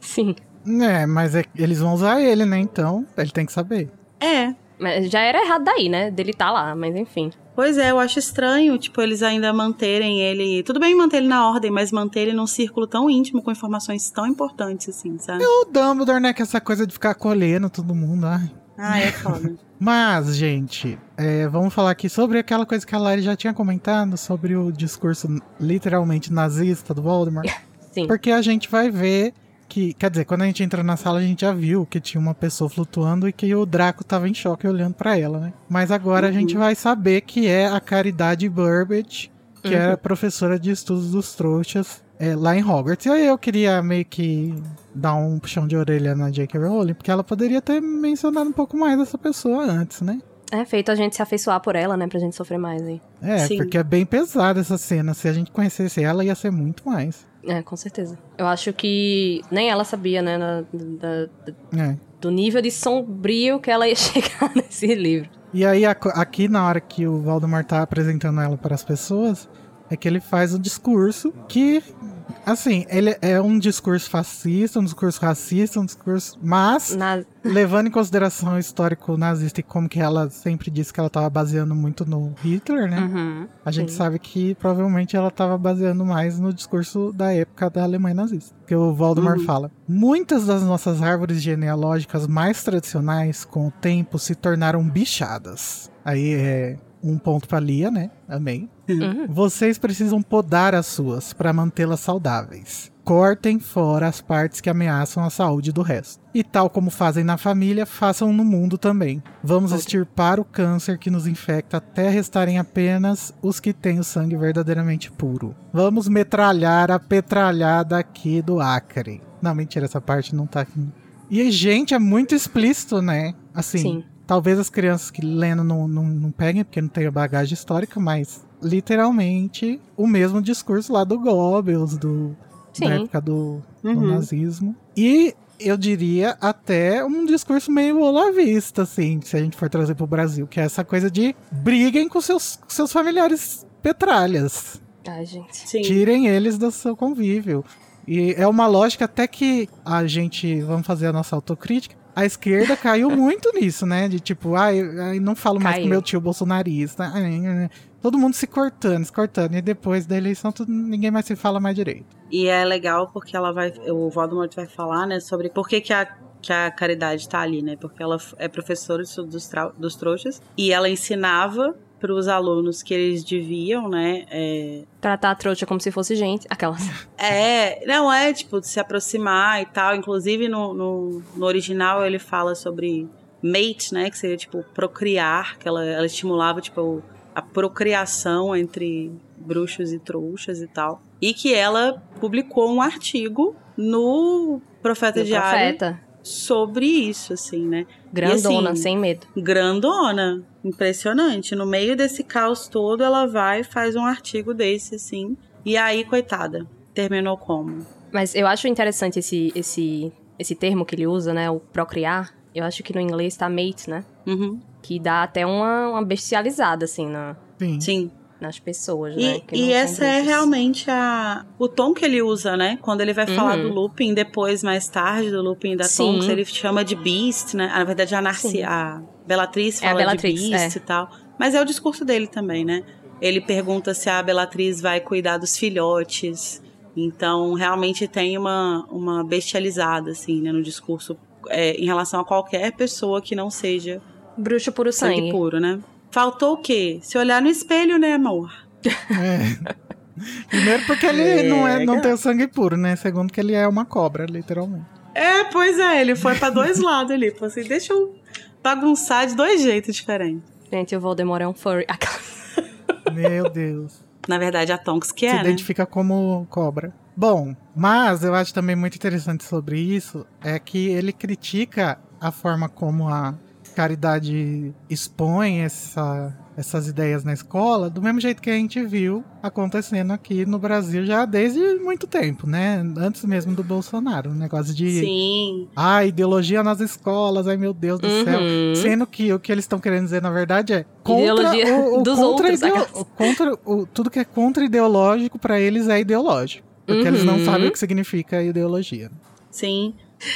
Sim. É, mas é- eles vão usar ele, né? Então, ele tem que saber. É, Mas já era errado daí, né? Dele tá lá, mas enfim. Pois é, eu acho estranho, tipo, eles ainda manterem ele. Tudo bem manter ele na ordem, mas manter ele num círculo tão íntimo com informações tão importantes, assim, sabe? E o Dumbledore, né? Que essa coisa de ficar acolhendo todo mundo, ai. Ah, é foda. Mas, gente, é, vamos falar aqui sobre aquela coisa que a Lari já tinha comentado sobre o discurso literalmente nazista do Voldemort. Sim. Porque a gente vai ver que, quer dizer, quando a gente entra na sala, a gente já viu que tinha uma pessoa flutuando e que o Draco tava em choque olhando pra ela, né? Mas agora a gente vai saber que é a Caridade Burbage, que Uhum. era professora de estudos dos trouxas é, lá em Hogwarts. E aí eu queria meio que dar um puxão de orelha na J.K. Rowling, porque ela poderia ter mencionado um pouco mais essa pessoa antes, né? É feito a gente se afeiçoar por ela, né? Pra gente sofrer mais aí. É, Sim. porque é bem pesada essa cena. Se a gente conhecesse ela, ia ser muito mais. É, com certeza. Eu acho que nem ela sabia, né? da- da- da- É. do nível de sombrio que ela ia chegar nesse livro. E aí, aqui na hora que o Valdemar tá apresentando ela para as pessoas, é que ele faz o discurso que, assim, ele é um discurso fascista, um discurso racista, um discurso. Mas, Na... levando em consideração o histórico nazista e como que ela sempre disse que ela tava baseando muito no Hitler, né? Uhum. A gente Sim. sabe que provavelmente ela estava baseando mais no discurso da época da Alemanha nazista. Que o Voldemort Uhum. fala: Muitas das nossas árvores genealógicas mais tradicionais, com o tempo, se tornaram bichadas. Aí é um ponto pra Lia, né? Amém. Uhum. Vocês precisam podar as suas para mantê-las saudáveis. Cortem fora as partes que ameaçam a saúde do resto. E tal como fazem na família, façam no mundo também. Vamos extirpar o câncer que nos infecta até restarem apenas os que têm o sangue verdadeiramente puro. Vamos metralhar a petralhada aqui do Acre. Não, mentira, essa parte não tá aqui. E, gente, é muito explícito, né? Assim, Sim. Talvez as crianças que lendo não, não, não peguem, porque não tem a bagagem histórica, mas literalmente o mesmo discurso lá do Goebbels, do, Sim. da época do, do Uhum. nazismo. E eu diria até um discurso meio olavista, assim, se a gente for trazer pro Brasil, que é essa coisa de briguem com seus, com seus familiares petralhas. Ai, gente. Sim. Tirem eles do seu convívio. E é uma lógica até que a gente, vamos fazer a nossa autocrítica, a esquerda caiu muito nisso, né? De tipo, ai, ai, não falo mais Caiu. com meu tio bolsonarista. Todo mundo se cortando, se cortando. E depois da eleição, tudo, ninguém mais se fala mais direito. E é legal porque ela vai. O Voldemort vai falar, né, sobre por que, que a. Que a caridade tá ali, né? Porque ela é professora de estudo dos, dos trouxas. E ela ensinava para os alunos que eles deviam, né? é, Tratar a trouxa como se fosse gente. Aquelas. É, não é tipo de se aproximar e tal. Inclusive no, no, no original ele fala sobre mate, né? Que seria tipo procriar, que ela, ela estimulava tipo a procriação entre bruxos e trouxas e tal. E que ela publicou um artigo no Profeta Do Diário profeta. sobre isso, assim, né? Grandona, assim, sem medo. grandona, impressionante. No meio desse caos todo, ela vai e faz um artigo desse, assim. E aí, coitada, terminou como? Mas eu acho interessante esse, esse, esse termo que ele usa, né? O procriar. Eu acho que no inglês tá mate, né? Uhum, Que dá até uma, uma bestializada, assim, na, Sim. sim. nas pessoas, né? E, que e essa é realmente a, o tom que ele usa, né? Quando ele vai falar Uhum. do Lupin, depois, mais tarde, do Lupin da Sim. Tonks, ele chama de Beast, né? Na verdade, a, Narci Sim. a Bellatrix É a fala Bellatrix, de Beast é. e tal. Mas é o discurso dele também, né? Ele pergunta se a Bellatrix vai cuidar dos filhotes. Então, realmente tem uma, uma bestializada, assim, né? No discurso é, em relação a qualquer pessoa que não seja Bruxo puro sangue, sangue. puro, né? Faltou o quê? Se olhar no espelho, né, amor? É. Primeiro porque ele É, não, é, não cara. tem o sangue puro, né? Segundo que ele é uma cobra, literalmente. É, pois é, ele foi pra dois lados ali. Falou assim, deixa eu bagunçar de dois jeitos diferentes. Gente, o Voldemort é um furry. Meu Deus. Na verdade, a Tonks que se é, né? identifica como cobra. Bom, mas eu acho também muito interessante sobre isso é que ele critica a forma como a caridade expõe essa, essas ideias na escola, do mesmo jeito que a gente viu acontecendo aqui no Brasil já desde muito tempo, né? Antes mesmo do Bolsonaro, o negócio de Sim. ah, ideologia nas escolas, ai meu Deus do céu. Uhum. Sendo que o que eles estão querendo dizer, na verdade, é contra Ideologia o, o dos contra outros, ideo- contra o, tudo que é contra ideológico pra eles é ideológico. Porque eles não Uhum. sabem o que significa ideologia. Sim.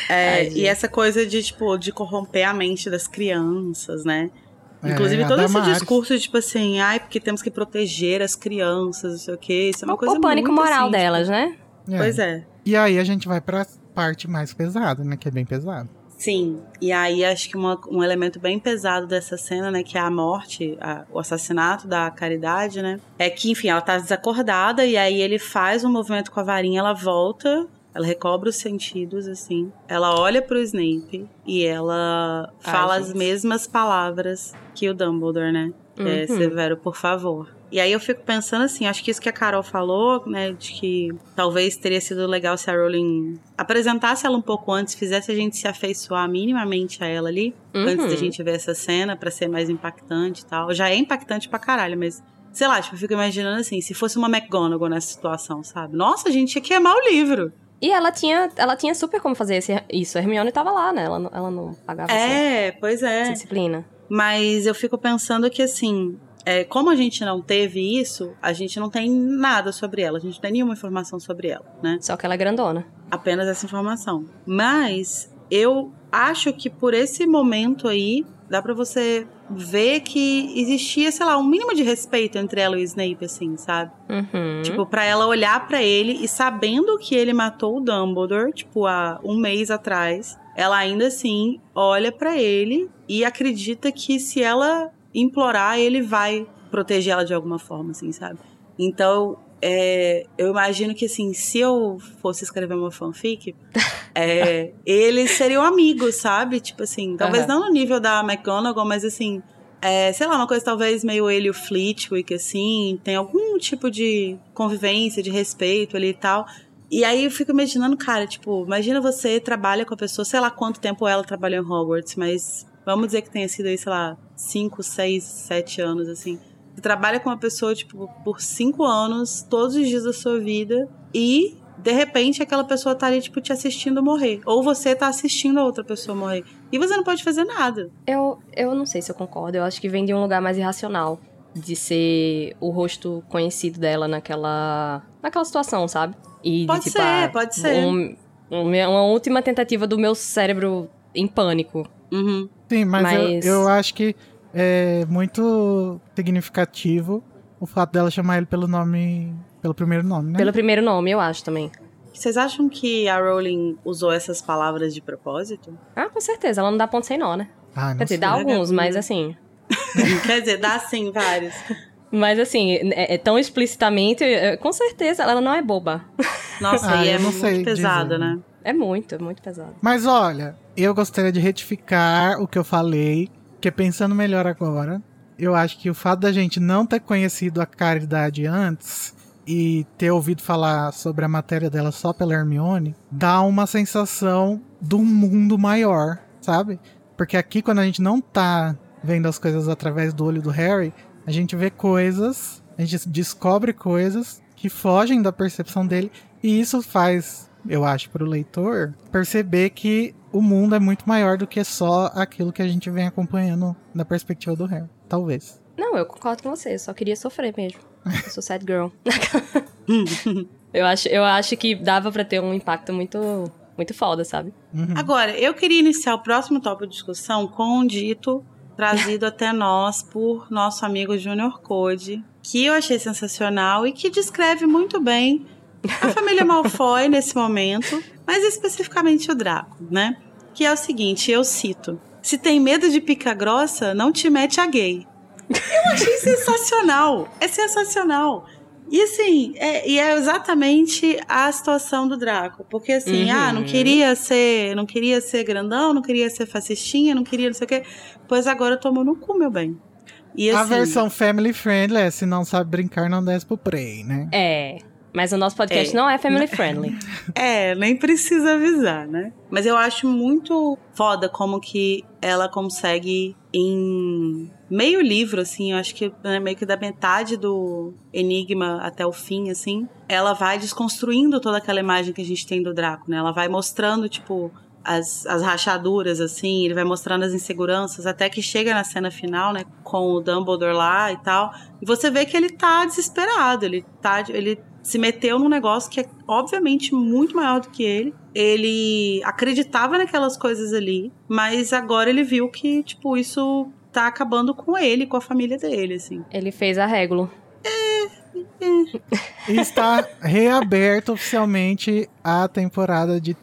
É, Ai, e essa coisa de, tipo, de corromper a mente das crianças, né? É, Inclusive, a todo esse discurso, de, tipo assim, ai, porque temos que proteger as crianças, não sei o quê. Isso é uma o, coisa o pânico muito, moral assim, delas, né? tipo, Pois é. E aí a gente vai pra parte mais pesada, né? Que é bem pesado. Sim, e aí acho que uma- um elemento bem pesado dessa cena, né, que é a morte, a- o assassinato da Caridade, né, é que, enfim, ela tá desacordada e aí ele faz um movimento com a varinha, ela volta, ela recobra os sentidos, assim, ela olha pro Snape e ela Ai, fala as mesmas palavras que o Dumbledore, né, é Uhum. Severo, por favor. E aí eu fico pensando assim, acho que isso que a Carol falou, né, de que talvez teria sido legal se a Rowling apresentasse ela um pouco antes, fizesse a gente se afeiçoar minimamente a ela ali, Uhum. antes da gente ver essa cena, pra ser mais impactante e tal. Já é impactante pra caralho, mas sei lá, tipo, eu fico imaginando assim, se fosse uma McGonagall nessa situação, sabe? Nossa, a gente ia queimar o livro. E ela tinha, ela tinha super como fazer esse- isso. A Hermione tava lá, né? Ela, não- ela não pagava essa, É, pois essa é. disciplina. Mas eu fico pensando que, assim, é, como a gente não teve isso, a gente não tem nada sobre ela. A gente não tem nenhuma informação sobre ela, né? Só que ela é grandona. Apenas essa informação. Mas eu acho que por esse momento aí, dá pra você ver que existia, sei lá, um mínimo de respeito entre ela e o Snape, assim, sabe? Uhum. Tipo, pra ela olhar pra ele e sabendo que ele matou o Dumbledore, tipo, há um mês atrás, ela ainda assim olha pra ele e acredita que se ela implorar, ele vai proteger ela de alguma forma, assim, sabe? Então, é, eu imagino que, assim, se eu fosse escrever uma fanfic, é, eles seriam amigos, sabe? Tipo assim, talvez Aham. não no nível da McGonagall, mas assim, é, sei lá, uma coisa talvez meio ele e o Flitwick, assim, tem algum tipo de convivência, de respeito ali e tal. E aí eu fico imaginando, cara, tipo, imagina você trabalha com a pessoa, sei lá quanto tempo ela trabalhou em Hogwarts, mas vamos dizer que tenha sido aí, sei lá, 5, 6, 7 anos, assim. Você trabalha com uma pessoa, tipo, por 5 anos, todos os dias da sua vida, e de repente aquela pessoa tá ali, tipo, te assistindo morrer. Ou você tá assistindo a outra pessoa morrer. E você não pode fazer nada. Eu, eu não sei se eu concordo. Eu acho que vem de um lugar mais irracional. De ser o rosto conhecido dela naquela. naquela situação, sabe? E de, Pode tipo, ser, ah, pode ser. um- uma última tentativa do meu cérebro em pânico. Uhum. Sim, mas, Mas- Eu, eu acho que é muito significativo o fato dela chamar ele pelo nome. pelo primeiro nome, né? Pelo primeiro nome, eu acho também. Vocês acham que a Rowling usou essas palavras de propósito? Ah, com certeza. Ela não dá ponto sem nó, né? Ah, não Quer dizer, sei. dá alguns, mas assim. Quer dizer, dá sim vários. Mas assim, é, é tão explicitamente, é, com certeza, ela não é boba. Nossa, Ah, e é muito dizer. né? É muito, é muito pesado. Mas olha, eu gostaria de retificar o que eu falei, que pensando melhor agora, eu acho que o fato da gente não ter conhecido a Caridade antes e ter ouvido falar sobre a matéria dela só pela Hermione, dá uma sensação do mundo maior, sabe? Porque aqui quando a gente não tá vendo as coisas através do olho do Harry, a gente vê coisas, a gente descobre coisas que fogem da percepção dele e isso faz, eu acho, pro leitor perceber que o mundo é muito maior do que só aquilo que a gente vem acompanhando da perspectiva do Harry. Talvez. Não, eu concordo com você, eu só queria sofrer mesmo. Eu sou sad girl. eu, acho, eu acho que dava pra ter um impacto muito, muito foda, sabe? Uhum. Agora, eu queria iniciar o próximo tópico de discussão com um dito trazido até nós por nosso amigo Junior Code, que eu achei sensacional e que descreve muito bem a família Malfoy nesse momento, mas especificamente o Draco, né? Que é o seguinte, eu cito: Se tem medo de pica grossa, não te mete a gay. Eu achei sensacional. É sensacional. E assim, é, e é exatamente a situação do Draco. Porque assim, Uhum. ah, não queria ser. Não queria ser grandão, não queria ser fascistinha, não queria não sei o quê. Pois agora tomou no cu, meu bem. E a assim, versão family friendly é se não sabe brincar, não desce pro prey, né? É. Mas o nosso podcast É. não é family friendly. É, nem precisa avisar, né? Mas eu acho muito foda como que ela consegue em meio livro, assim, eu acho que né, meio que da metade do Enigma até o fim, assim, ela vai desconstruindo toda aquela imagem que a gente tem do Draco, né? Ela vai mostrando, tipo, as, as rachaduras, assim, ele vai mostrando as inseguranças, até que chega na cena final, né, com o Dumbledore lá e tal, e você vê que ele tá desesperado, ele tá, ele se meteu num negócio que é obviamente muito maior do que ele. Ele acreditava naquelas coisas ali, mas agora ele viu que, tipo, isso tá acabando com ele, com a família dele, assim. Ele fez a régulo. E está reaberto oficialmente a temporada de,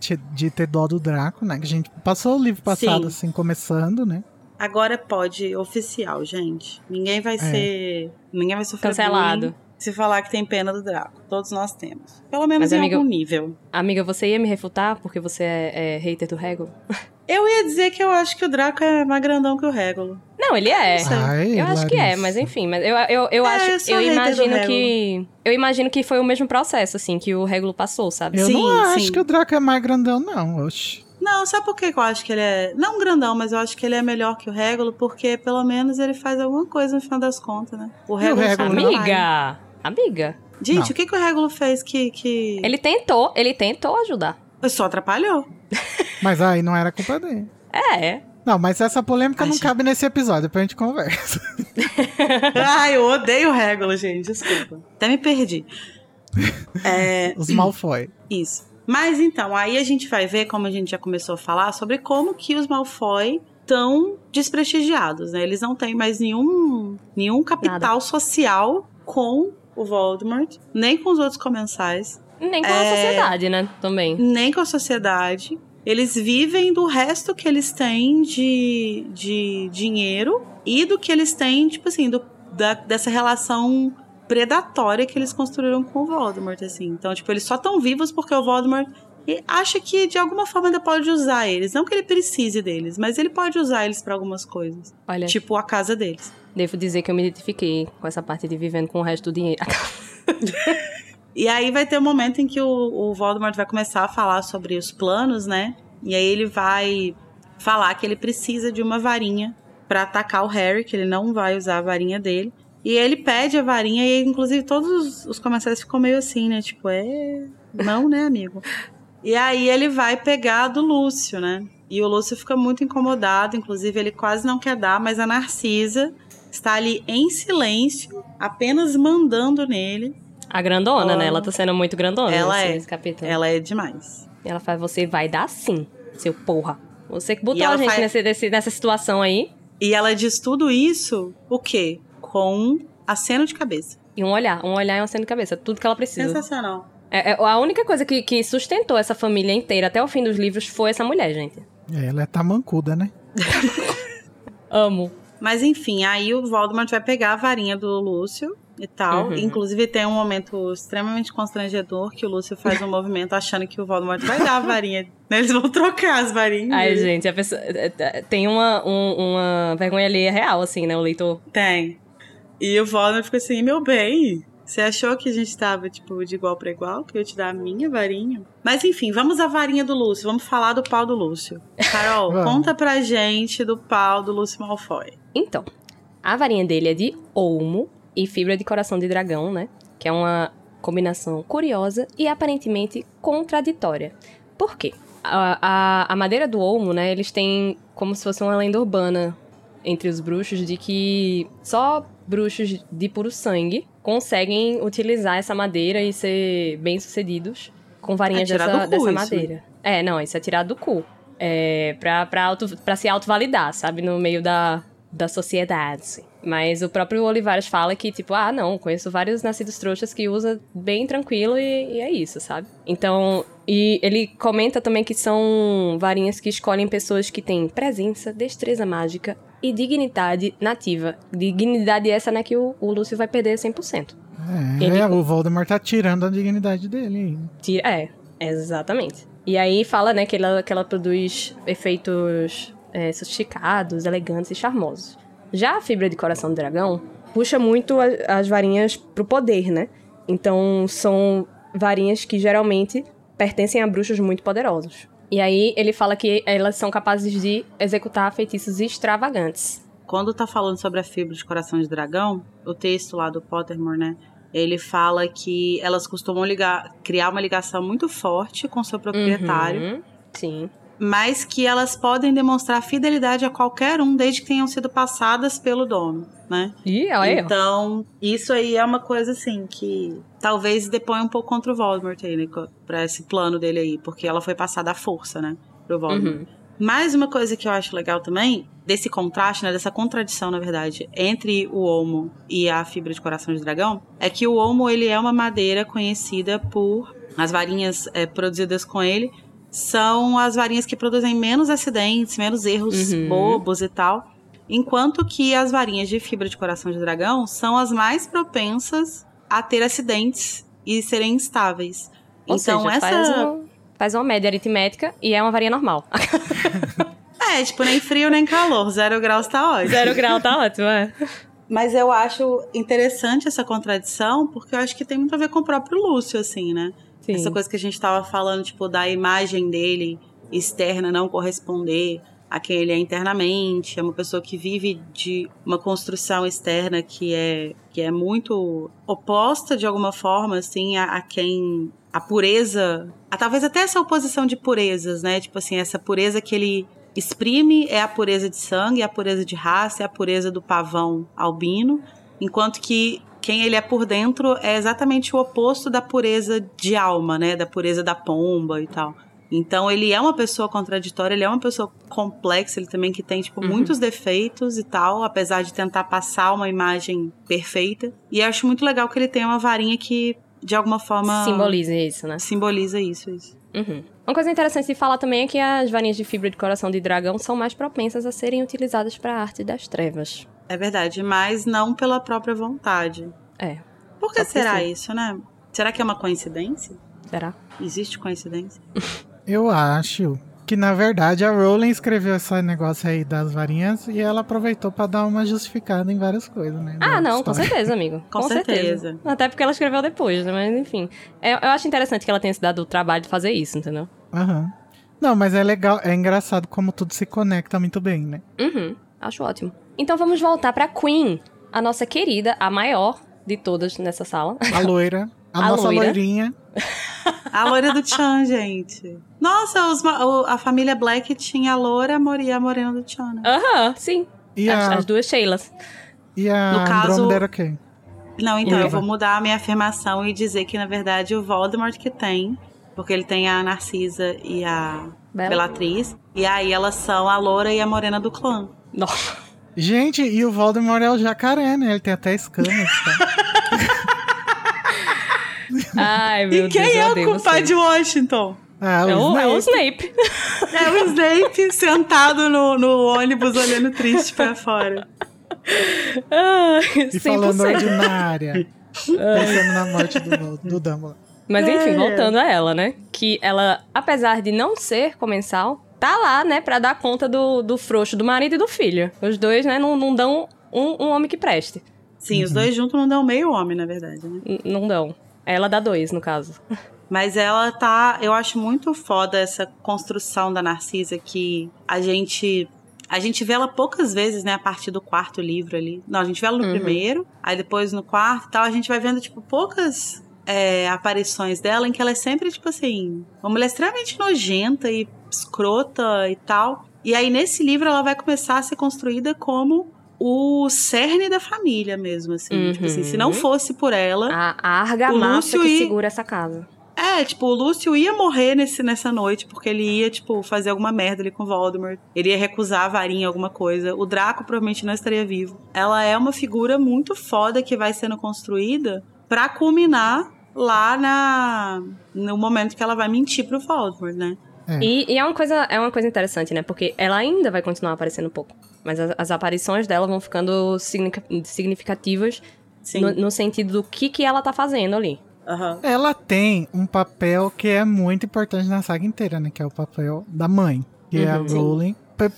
de, de ter dó do Draco, né? Que a gente passou o livro passado, Sim. assim, começando, né? Agora pode, oficial, gente. Ninguém vai ser. Ninguém vai sofrer Cancelado. bullying se falar que tem pena do Draco. Todos nós temos. Pelo menos Mas, em amiga, algum nível. Amiga, você ia me refutar porque você é, é hater do régulo? Eu ia dizer que eu acho que o Draco é mais grandão que o Régulo. Não, ele é. Ai, Eu acho que é, mas enfim, mas eu, eu, eu É, acho, eu eu imagino que eu imagino que foi o mesmo processo assim que o Régulo passou, sabe? Eu Sim, não acho sim. que o Draco é mais grandão, não. Oxi. Não, sabe por que eu acho que ele é. Não grandão, mas eu acho que ele é melhor que o Régulo, porque pelo menos ele faz alguma coisa no final das contas, né? O Régulo. só Régulo? atrapalha. Amiga, amiga, Gente, Não. o que, que o Régulo fez que. que... ele tentou, ele tentou ajudar. Só atrapalhou. Mas aí não era culpa dele. É, Não, mas essa polêmica não cabe nesse episódio, depois a gente conversa. Ai, eu odeio o Régulo, gente. Desculpa. Até me perdi. É, Os Malfoy. Isso. Mas então, aí a gente vai ver, como a gente já começou a falar, sobre como que os Malfoy estão desprestigiados, né? Eles não têm mais nenhum, nenhum capital Nada. social com o Voldemort, nem com os outros comensais, nem com a É. sociedade, né? Também. nem com a sociedade. Eles vivem do resto que eles têm de, de dinheiro e do que eles têm, tipo assim, do, da- dessa relação predatória que eles construíram com o Voldemort, assim. Então, tipo, eles só estão vivos porque o Voldemort acha que de alguma forma ainda pode usar eles. Não que ele precise deles, mas ele pode usar eles pra algumas coisas. Olha, Tipo a casa deles. Devo dizer que eu me identifiquei com essa parte de vivendo com o resto do dinheiro. E aí vai ter um momento em que o, o Voldemort vai começar a falar sobre os planos, né? E aí ele vai falar que ele precisa de uma varinha pra atacar o Harry, que ele não vai usar a varinha dele. E ele pede a varinha e inclusive todos os, comerciais ficam meio assim, né? Tipo, é, não, né, amigo? E aí ele vai pegar do Lúcio, né? E o Lúcio fica muito incomodado, inclusive ele quase não quer dar, mas a Narcisa está ali em silêncio, apenas mandando nele. A grandona, Ela- né? Ela tá sendo muito grandona Ela nesse, é. nesse capítulo. Ela é demais. Ela fala, você vai dar sim, seu porra. Você que botou a gente faz- nesse, nesse- nessa situação aí. E ela diz tudo isso, o quê? Com aceno de cabeça. E um olhar, um olhar e uma cena de cabeça. Tudo que ela precisa. Sensacional. É, é, a única coisa que, que sustentou essa família inteira até o fim dos livros foi essa mulher, gente. É, Ela é tamancuda, né? Amo. Mas enfim, aí o Voldemort vai pegar a varinha do Lúcio e tal. Uhum. Inclusive tem um momento extremamente constrangedor que o Lúcio faz um movimento achando que o Voldemort vai dar a varinha. né? Eles vão trocar as varinhas. Ai, gente, a pessoa. é, é, Tem uma, um- uma vergonha alheia real, assim, né? O leitor. Tem. E o Voldemort fica assim, meu bem, você achou que a gente tava, tipo, de igual pra igual? Que eu ia te dar a minha varinha? Mas enfim, vamos à varinha do Lúcio. Vamos falar do pau do Lúcio. Carol, conta pra gente do pau do Lúcio Malfoy. Então, a varinha dele é de olmo e fibra de coração de dragão, né? Que é uma combinação curiosa e aparentemente contraditória. Por quê? A, a, a madeira do olmo, né? Eles têm como se fosse uma lenda urbana entre os bruxos de que só bruxos de puro sangue conseguem utilizar essa madeira e ser bem-sucedidos com varinhas É dessa, cu dessa isso, madeira. É, não, isso é tirar do cu. É, pra, pra, auto, pra se autovalidar, sabe? No meio da, da sociedade. Mas o próprio Olivares fala que, tipo, ah, não, conheço vários nascidos trouxas que usa bem tranquilo e, e é isso, sabe? Então, e ele comenta também que são varinhas que escolhem pessoas que têm presença, destreza mágica e dignidade nativa. Dignidade essa, né, que o, o Lúcio vai perder 100%. É, Ele- o Voldemort tá tirando a dignidade dele. Tira- É, exatamente. E aí fala, né, que ela, que ela produz efeitos é, sofisticados, elegantes e charmosos. Já a fibra de coração do dragão puxa muito a- as varinhas pro poder, né? Então são varinhas que geralmente pertencem a bruxos muito poderosos. E aí ele fala que elas são capazes de executar feitiços extravagantes. Quando tá falando sobre a fibra de coração de dragão, o texto lá do Pottermore, né? Ele fala que elas costumam ligar, criar uma ligação muito forte com seu proprietário, Uhum, Sim. Mas que elas podem demonstrar fidelidade a qualquer um desde que tenham sido passadas pelo dono, né? E olha aí, ó. Então, isso aí é uma coisa assim que talvez deponha um pouco contra o Voldemort aí, né? Pra esse plano dele aí, porque ela foi passada à força, né? Pro Voldemort. Uhum. Mais uma coisa que eu acho legal também desse contraste, né, dessa contradição, na verdade, entre o olmo e a fibra de coração de dragão, é que o olmo ele é uma madeira conhecida por as varinhas é, produzidas com ele são as varinhas que produzem menos acidentes, menos erros uhum. bobos e tal. Enquanto que as varinhas de fibra de coração de dragão são as mais propensas a ter acidentes e serem instáveis. Ou então seja, essa faz, um, faz uma média aritmética e é uma varinha normal. é, tipo, nem frio nem calor. Zero graus tá ótimo. Zero grau tá ótimo, é. Mas eu acho interessante essa contradição, porque eu acho que tem muito a ver com o próprio Lúcio, assim, né? Sim. Essa coisa que a gente tava falando, tipo, da imagem dele externa não corresponder a quem ele é internamente, é uma pessoa que vive de uma construção externa que é, que é muito oposta de alguma forma, assim, a, a quem a pureza, a, talvez até essa oposição de purezas, né? Tipo assim, essa pureza que ele exprime é a pureza de sangue, é a pureza de raça, é a pureza do pavão albino, enquanto que quem ele é por dentro é exatamente o oposto da pureza de alma, né? Da pureza da pomba e tal. Então ele é uma pessoa contraditória, ele é uma pessoa complexa, ele também que tem tipo uhum. muitos defeitos e tal, apesar de tentar passar uma imagem perfeita. E eu acho muito legal que ele tem uma varinha que de alguma forma simboliza isso, né? Simboliza isso, isso. Uhum. Uma coisa interessante de falar também é que as varinhas de fibra de coração de dragão são mais propensas a serem utilizadas para a arte das trevas. É verdade, mas não pela própria vontade. É. Por que será isso, né? Será que é uma coincidência? Será? Existe coincidência? Eu acho que na verdade a Rowling escreveu esse negócio aí das varinhas e ela aproveitou para dar uma justificada em várias coisas, né? Ah, não, com certeza, amigo. com, com certeza. certeza. Até porque ela escreveu depois, né? Mas enfim. Eu, eu acho interessante que ela tenha se dado o trabalho de fazer isso, entendeu? Aham. Uhum. Não, mas é legal, é engraçado como tudo se conecta muito bem, né? Uhum. Acho ótimo. Então vamos voltar pra Queen, a nossa querida, a maior de todas nessa sala. A loira. A, a nossa loira. loirinha. A loira do Chan, gente. Nossa, os, a família Black tinha a loira e a morena do Chan. Né? Aham, sim. E as, a... as duas Sheilas. E a no caso, era quem? Não, então, eu vou mudar a minha afirmação e dizer que, na verdade, o Voldemort que tem, porque ele tem a Narcisa e a Bela. Belatriz, e aí elas são a loura e a morena do clã. Nossa. Gente, e o Voldemort é o jacaré, né? Ele tem até escamas. Tá? Ai, meu e quem Deus, é o culpado de Washington? Ah, o é, o, é o Snape. É o Snape sentado no, no ônibus olhando triste pra fora. Ah, e falando ordinária. pensando na morte do, do Dumbledore. Mas enfim, voltando a ela, né? Que ela, apesar de não ser comensal, tá lá, né, pra dar conta do, do frouxo do marido e do filho. Os dois, né, não, não dão um, um homem que preste. Sim, uhum. os dois juntos não dão meio homem, na verdade, né? N não dão. Ela dá dois, no caso. Mas ela tá. Eu acho muito foda essa construção da Narcisa que a gente. A gente vê ela poucas vezes, né, a partir do quarto livro ali. Não, a gente vê ela no uhum. primeiro, aí depois no quarto e tal, a gente vai vendo, tipo, poucas é, aparições dela em que ela é sempre, tipo assim, uma mulher extremamente nojenta e escrota e tal. E aí, nesse livro, ela vai começar a ser construída como o cerne da família mesmo, assim. Uhum. Tipo assim, se não uhum. fosse por ela. A, a argamassa que ia... segura essa casa. É, tipo, o Lúcio ia morrer nesse, nessa noite, porque ele ia, tipo, fazer alguma merda ali com o Voldemort. Ele ia recusar a varinha, alguma coisa. O Draco provavelmente não estaria vivo. Ela é uma figura muito foda que vai sendo construída para culminar lá na no momento que ela vai mentir pro Voldemort, né? É. E, e, é, uma coisa, é uma coisa interessante, né? Porque ela ainda vai continuar aparecendo um pouco. Mas as, as aparições dela vão ficando significativas no, no, sentido do que, que ela tá fazendo ali. Uhum. Ela tem um papel que é muito importante na saga inteira, né? Que é o papel da mãe, que uhum, é a uhum. Rowling.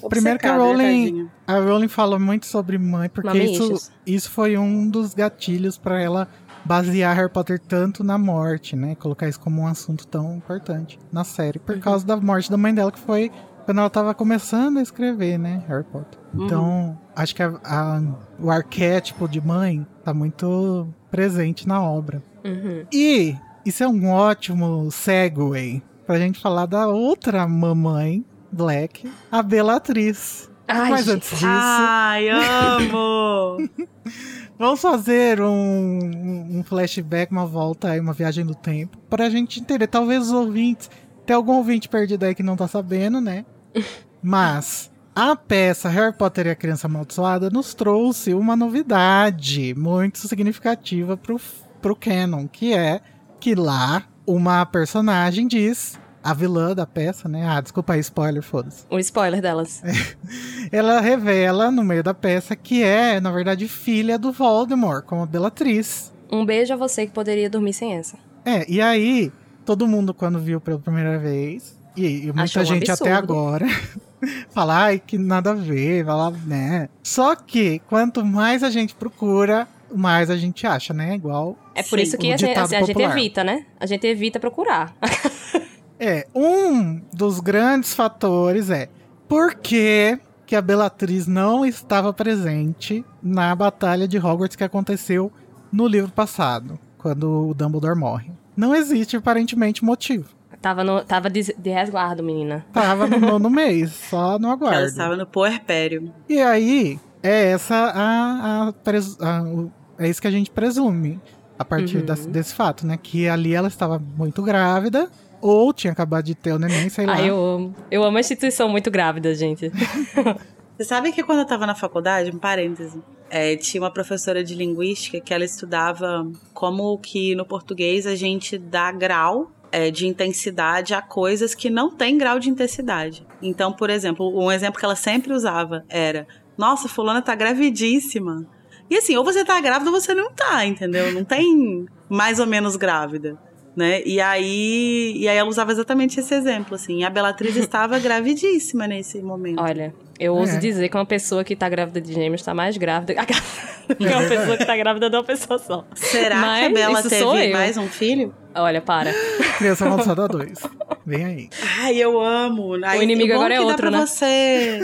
Primeiro que a Rowling, a Rowling falou muito sobre mãe, porque isso, isso foi um dos gatilhos para ela basear Harry Potter tanto na morte, né? Colocar isso como um assunto tão importante na série, por uhum. causa da morte da mãe dela, que foi quando ela tava começando a escrever, né? Harry Potter. Uhum. Então, acho que a, a, o arquétipo de mãe tá muito presente na obra. Uhum. E isso é um ótimo segue pra gente falar da outra mamãe Black, a Bellatriz. Ai, Mas antes disso. Ai, amo! Vamos fazer um, um flashback, uma volta aí, uma viagem no tempo, pra gente entender. Talvez os ouvintes. Tem algum ouvinte perdido aí que não tá sabendo, né? Mas A peça Harry Potter e a Criança Amaldiçoada nos trouxe uma novidade muito significativa pro, pro canon, que é que lá uma personagem diz, a vilã da peça, né? Ah, desculpa aí, spoiler, foda-se. O spoiler delas. Ela revela no meio da peça que é, na verdade, filha do Voldemort, como a Bellatrix. Um beijo a você que poderia dormir sem essa. É, e aí, todo mundo quando viu pela primeira vez, e, e muita Achou um gente até absurdo. agora, fala, ai, que nada a ver, fala, né? Só que, quanto mais a gente procura, mais a gente acha, né? Igual. É por isso que a assim, a gente evita, né? A gente evita procurar. É, um dos grandes fatores é por que, que a Bellatrix não estava presente na batalha de Hogwarts que aconteceu no livro passado, quando o Dumbledore morre. Não existe aparentemente motivo. tava, no, tava de, de resguardo, menina. Tava no nono mês, só no Ela aguardo. estava no puerpério. E aí, é essa a, a pres- a- o- é isso que a gente presume a partir Uhum. das- desse fato, né? Que ali ela estava muito grávida ou tinha acabado de ter o neném, sei lá. Ai, eu amo. Eu amo a instituição muito grávida, gente. Você sabe que quando eu tava na faculdade, um parêntese, é, tinha uma professora de linguística que ela estudava como que no português a gente dá grau é, de intensidade a coisas que não têm grau de intensidade. Então, por exemplo, um exemplo que ela sempre usava era: Nossa, fulana tá gravidíssima. E assim, ou você tá grávida ou você não tá, entendeu? Não tem mais ou menos grávida. Né? E aí, e aí ela usava exatamente esse exemplo, assim. E a Bellatrix estava gravidíssima nesse momento. Olha, eu ouso É. dizer que uma pessoa que tá grávida de gêmeos tá mais grávida do que uma pessoa que tá grávida de uma pessoa só. Será que a Mas Bela teve mais um filho? Olha, para. Criança Amaldiçoada 2. Vem aí. Ai, eu amo. Aí, O inimigo bom agora é que outro, né? você.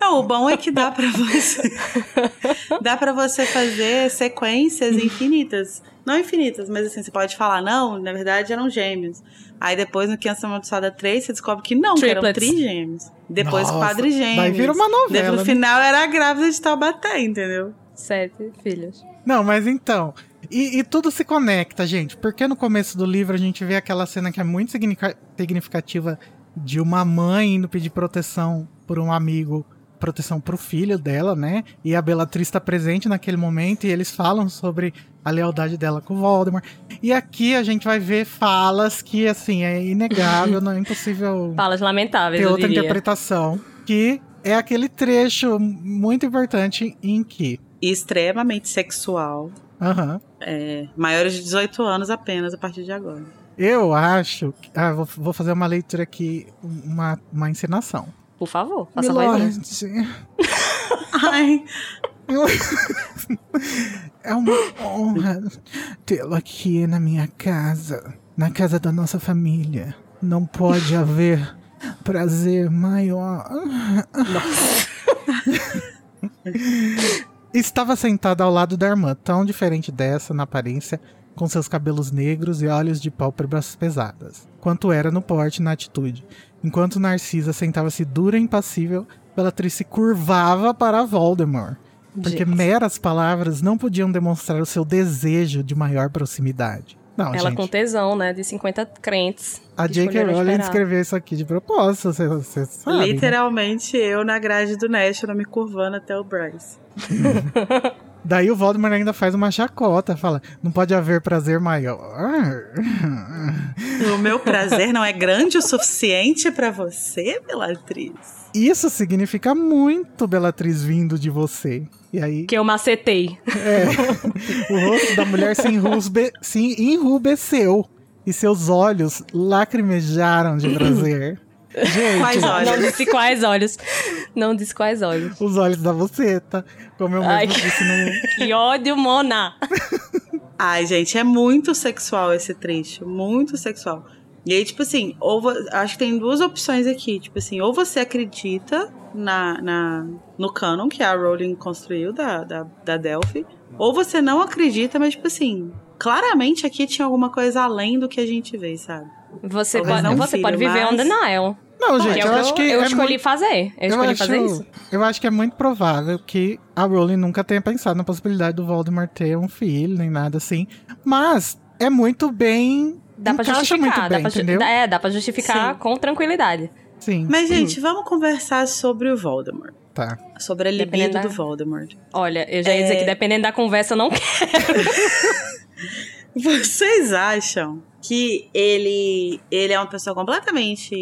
Não, o bom é que dá pra você. dá pra você fazer sequências infinitas. Não infinitas, mas assim, você pode falar, não, na verdade eram gêmeos. Aí depois no Criança Amaldiçoada 3, você descobre que não, que eram Triplets. trigêmeos. Depois Nossa, quadrigêmeos. daí vira uma novela, né? No final era a grávida de Taubaté, entendeu? Sete filhos. Não, mas então. E, e tudo se conecta, gente. Porque no começo do livro a gente vê aquela cena que é muito significa- significativa de uma mãe indo pedir proteção por um amigo, proteção pro filho dela, né? E a Bellatrix está presente naquele momento e eles falam sobre a lealdade dela com o Voldemort. E aqui a gente vai ver falas que, assim, é inegável, não é impossível Falas lamentáveis, ter eu outra diria. interpretação. Que é aquele trecho muito importante em que. Extremamente sexual. Aham. É, maiores de 18 anos apenas a partir de agora. Eu acho. que- Ah, vou, vou fazer uma leitura aqui, uma, uma encenação. Por favor, faça a voz. Milord, Ai, é uma honra tê-lo aqui na minha casa, na casa da nossa família. Não pode haver prazer maior. Estava sentada ao lado da irmã, tão diferente dessa na aparência, com seus cabelos negros e olhos de pálpebras pesadas, quanto era no porte e na atitude. Enquanto Narcisa sentava-se dura e impassível, Bellatrix se curvava para Voldemort. Porque Gente. meras palavras não podiam demonstrar o seu desejo de maior proximidade. Não, Ela gente. com tesão, né? De 50 crentes. A J.K. Rowling escreveu isso aqui de propósito, você, você sabe. né? literalmente eu na grade do National me curvando até o Bryce. Daí o Voldemort ainda faz uma chacota, fala, não pode haver prazer maior. O meu prazer não é grande o suficiente pra você, Bellatrix? Isso significa muito Bellatrix vindo de você. E aí, Que eu macetei. o rosto da mulher se, enrusbe, se enrubesceu e seus olhos lacrimejaram de prazer. Gente, Quais olhos? Não disse quais olhos. Não disse quais olhos. os olhos da voceta, como eu Ai, mesmo que- disse no... Que ódio, Mona! Ai, gente, é muito sexual esse trecho. Muito sexual. E aí, tipo assim, ou vo- acho que tem duas opções aqui. Tipo assim, ou você acredita na, na, no canon que a Rowling construiu da, da, da Delphi, ou você não acredita, mas, tipo assim, claramente aqui tinha alguma coisa além do que a gente vê, sabe? Você, Talvez pode, não, você filho, pode viver mas- on denial. Não, gente, que é eu que acho que eu é escolhi muito- fazer. Eu, escolhi fazer isso. eu acho que é muito provável que a Rowling nunca tenha pensado na possibilidade do Voldemort ter um filho, nem nada assim. Mas é muito bem. Dá pra justificar. muito bem, dá pra, ju- entendeu? é, dá pra justificar Sim. com tranquilidade. Sim. Mas, gente, vamos conversar sobre o Voldemort. Tá. Sobre a libido da- do Voldemort. Olha, eu já ia dizer que dependendo da conversa, eu não quero. Vocês acham que ele ele é uma pessoa completamente.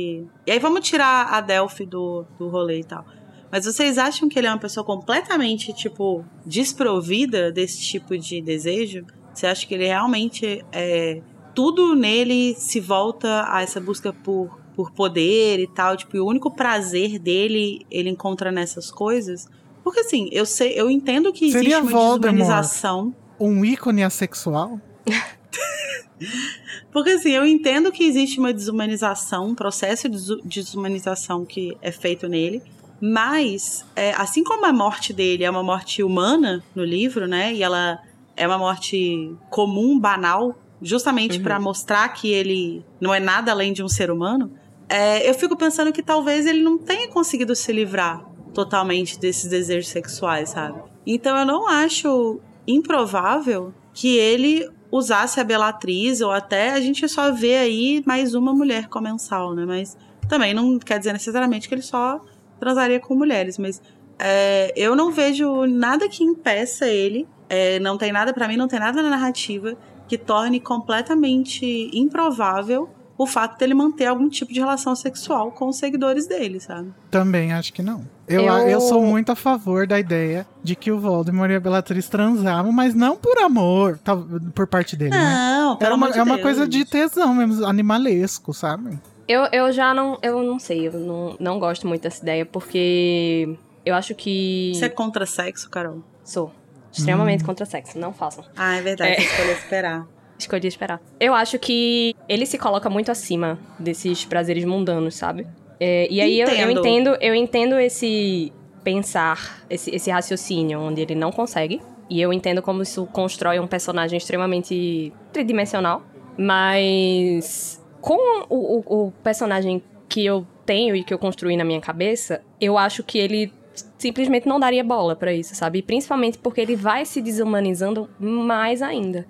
E aí vamos tirar a Delphi do, do rolê e tal. Mas vocês acham que ele é uma pessoa completamente, tipo, desprovida desse tipo de desejo? Você acha que ele realmente é. Tudo nele se volta a essa busca por, por poder e tal. Tipo, e o único prazer dele ele encontra nessas coisas? Porque assim, eu sei, eu entendo que existe Seria uma Voldemort. desumanização. Um ícone assexual? Porque assim, eu entendo que existe uma desumanização, um processo de desu- desumanização que é feito nele. Mas, é, assim como a morte dele é uma morte humana no livro, né? E ela é uma morte comum, banal, justamente Uhum. pra mostrar que ele não é nada além de um ser humano. é, eu fico pensando que talvez ele não tenha conseguido se livrar totalmente desses desejos sexuais, sabe? Então eu não acho improvável que ele usasse a Bellatriz ou até a gente só vê aí mais uma mulher comensal, né? Mas também não quer dizer necessariamente que ele só transaria com mulheres, mas é, eu não vejo nada que impeça ele. é, não tem nada, pra mim, não tem nada na narrativa que torne completamente improvável o fato dele manter algum tipo de relação sexual com os seguidores dele, sabe? Também acho que não. Eu, Eu- eu sou muito a favor da ideia de que o Voldemort e a Bellatrix transavam, mas não por amor, tá, por parte dele, né? Não, pelo É uma, de é uma Deus. coisa de tesão mesmo, animalesco, sabe? Eu, eu já não. Eu não sei, eu não, não gosto muito dessa ideia, porque eu acho que. Você é contra sexo, Carol? Sou. Extremamente contra sexo. Não façam. Ah, é verdade, É. você escolheu esperar. Escolhi esperar. Eu acho que ele se coloca muito acima desses prazeres mundanos, sabe? É, e aí eu, eu Entendo. entendo, eu entendo esse pensar, esse, esse raciocínio onde ele não consegue. E eu entendo como isso constrói um personagem extremamente tridimensional. Mas com o, o, o personagem que eu tenho e que eu construí na minha cabeça, eu acho que ele simplesmente não daria bola pra isso, sabe? Principalmente porque ele vai se desumanizando mais ainda.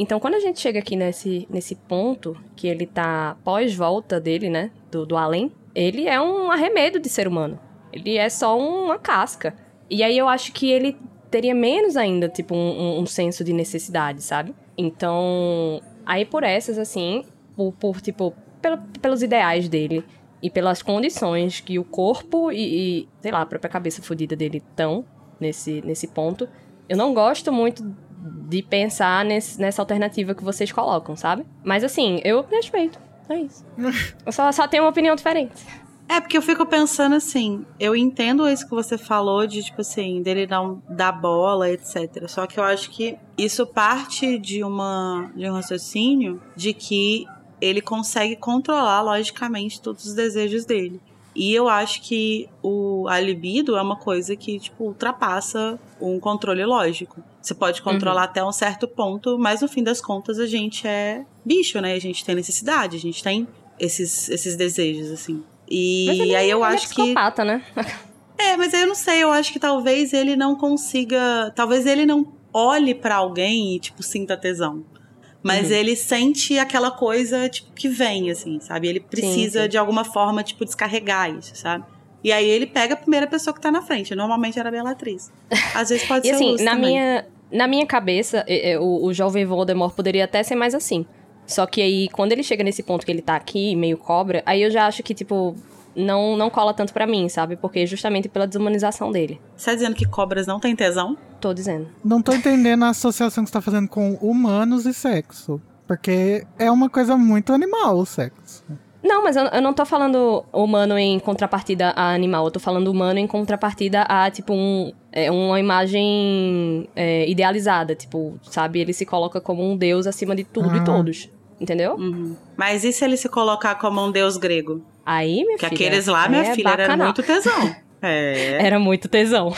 Então, quando a gente chega aqui nesse, nesse ponto, que ele tá pós-volta dele, né, do, do além, ele é um arremedo de ser humano. Ele é só uma casca. E aí eu acho que ele teria menos ainda, tipo, um, um- um senso de necessidade, sabe? Então, aí por essas, assim, por, por, tipo, pelo- pelos ideais dele e pelas condições que o corpo e, e, sei lá, a própria cabeça fodida dele estão nesse, nesse ponto, eu não gosto muito de pensar nesse- nessa alternativa que vocês colocam, sabe? Mas assim, eu respeito. É isso. eu só, só tenho uma opinião diferente. É, porque eu fico pensando assim, eu entendo isso que você falou de, tipo assim, dele não dar bola, etc. Só que eu acho que isso parte de, uma, de um raciocínio de que ele consegue controlar, logicamente, todos os desejos dele. E eu acho que o, a libido é uma coisa que, tipo, ultrapassa um controle lógico. Você pode controlar até um certo ponto, mas no fim das contas a gente é bicho, né? A gente tem necessidade, a gente tem esses, esses desejos, assim. E ele, aí eu ele é acho que. psicopata, né? É, mas aí eu não sei, eu acho que talvez ele não consiga. Talvez ele não olhe pra alguém e, tipo, sinta tesão. Mas Uhum. ele sente aquela coisa, tipo, que vem, assim, sabe? Ele precisa, sim. de alguma forma, tipo, descarregar isso, sabe? E aí ele pega a primeira pessoa que tá na frente. Normalmente era a Bellatriz. Às vezes pode E ser assim, o na também. minha, na minha cabeça, o, o jovem Voldemort poderia até ser mais assim. Só que aí, quando ele chega nesse ponto que ele tá aqui, meio cobra, aí eu já acho que, tipo, não, não cola tanto pra mim, sabe? Porque justamente pela desumanização dele. Você tá dizendo que cobras não têm tesão? Tô dizendo. Não tô entendendo a associação que você tá fazendo com humanos e sexo. Porque é uma coisa muito animal o sexo. Não, mas eu, eu não tô falando humano em contrapartida a animal. Eu tô falando humano em contrapartida a, tipo, um, é, uma imagem é, idealizada. Tipo, sabe? Ele se coloca como um deus acima de tudo e Ah. todos. Entendeu? Uhum. Mas e se ele se colocar como um deus grego? Aí, minha Que filha. aqueles lá, minha é filha, era muito tesão. É. Era muito tesão.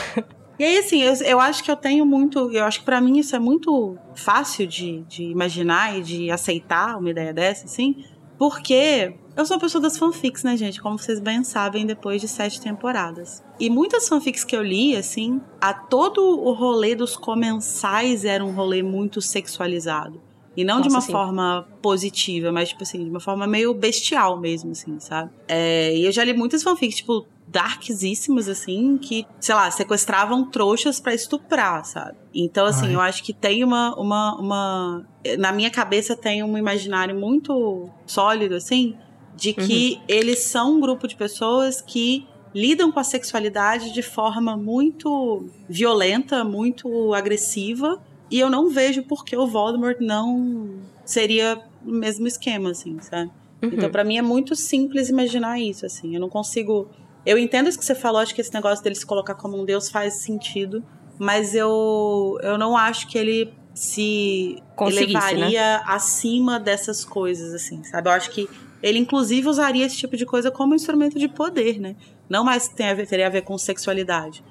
E aí, assim, eu, eu acho que eu tenho muito. Eu acho que pra mim isso é muito fácil de, de imaginar e de aceitar uma ideia dessa, assim. Porque eu sou uma pessoa das fanfics, né, gente? Como vocês bem sabem, depois de sete temporadas. E muitas fanfics que eu li, assim, a todo o rolê dos comensais era um rolê muito sexualizado. E não Nossa, de uma sim. forma positiva, mas, tipo assim, de uma forma meio bestial mesmo, assim, sabe? É, e eu já li muitas fanfics, tipo, darksíssimas, assim, que, sei lá, sequestravam trouxas pra estuprar, sabe? Então, assim, Ai. eu acho que tem uma, uma, uma. Na minha cabeça tem um imaginário muito sólido, assim, de que eles são um grupo de pessoas que lidam com a sexualidade de forma muito violenta, muito agressiva. E eu não vejo por que o Voldemort não seria o mesmo esquema, assim, sabe? Uhum. Então, pra mim é muito simples imaginar isso, assim. Eu não consigo. Eu entendo isso que você falou, acho que esse negócio dele se colocar como um deus faz sentido, mas eu, eu não acho que ele se né? elevaria acima dessas coisas, assim, sabe? Eu acho que ele, inclusive, usaria esse tipo de coisa como instrumento de poder, né? Não mais tem a ver, teria a ver com sexualidade.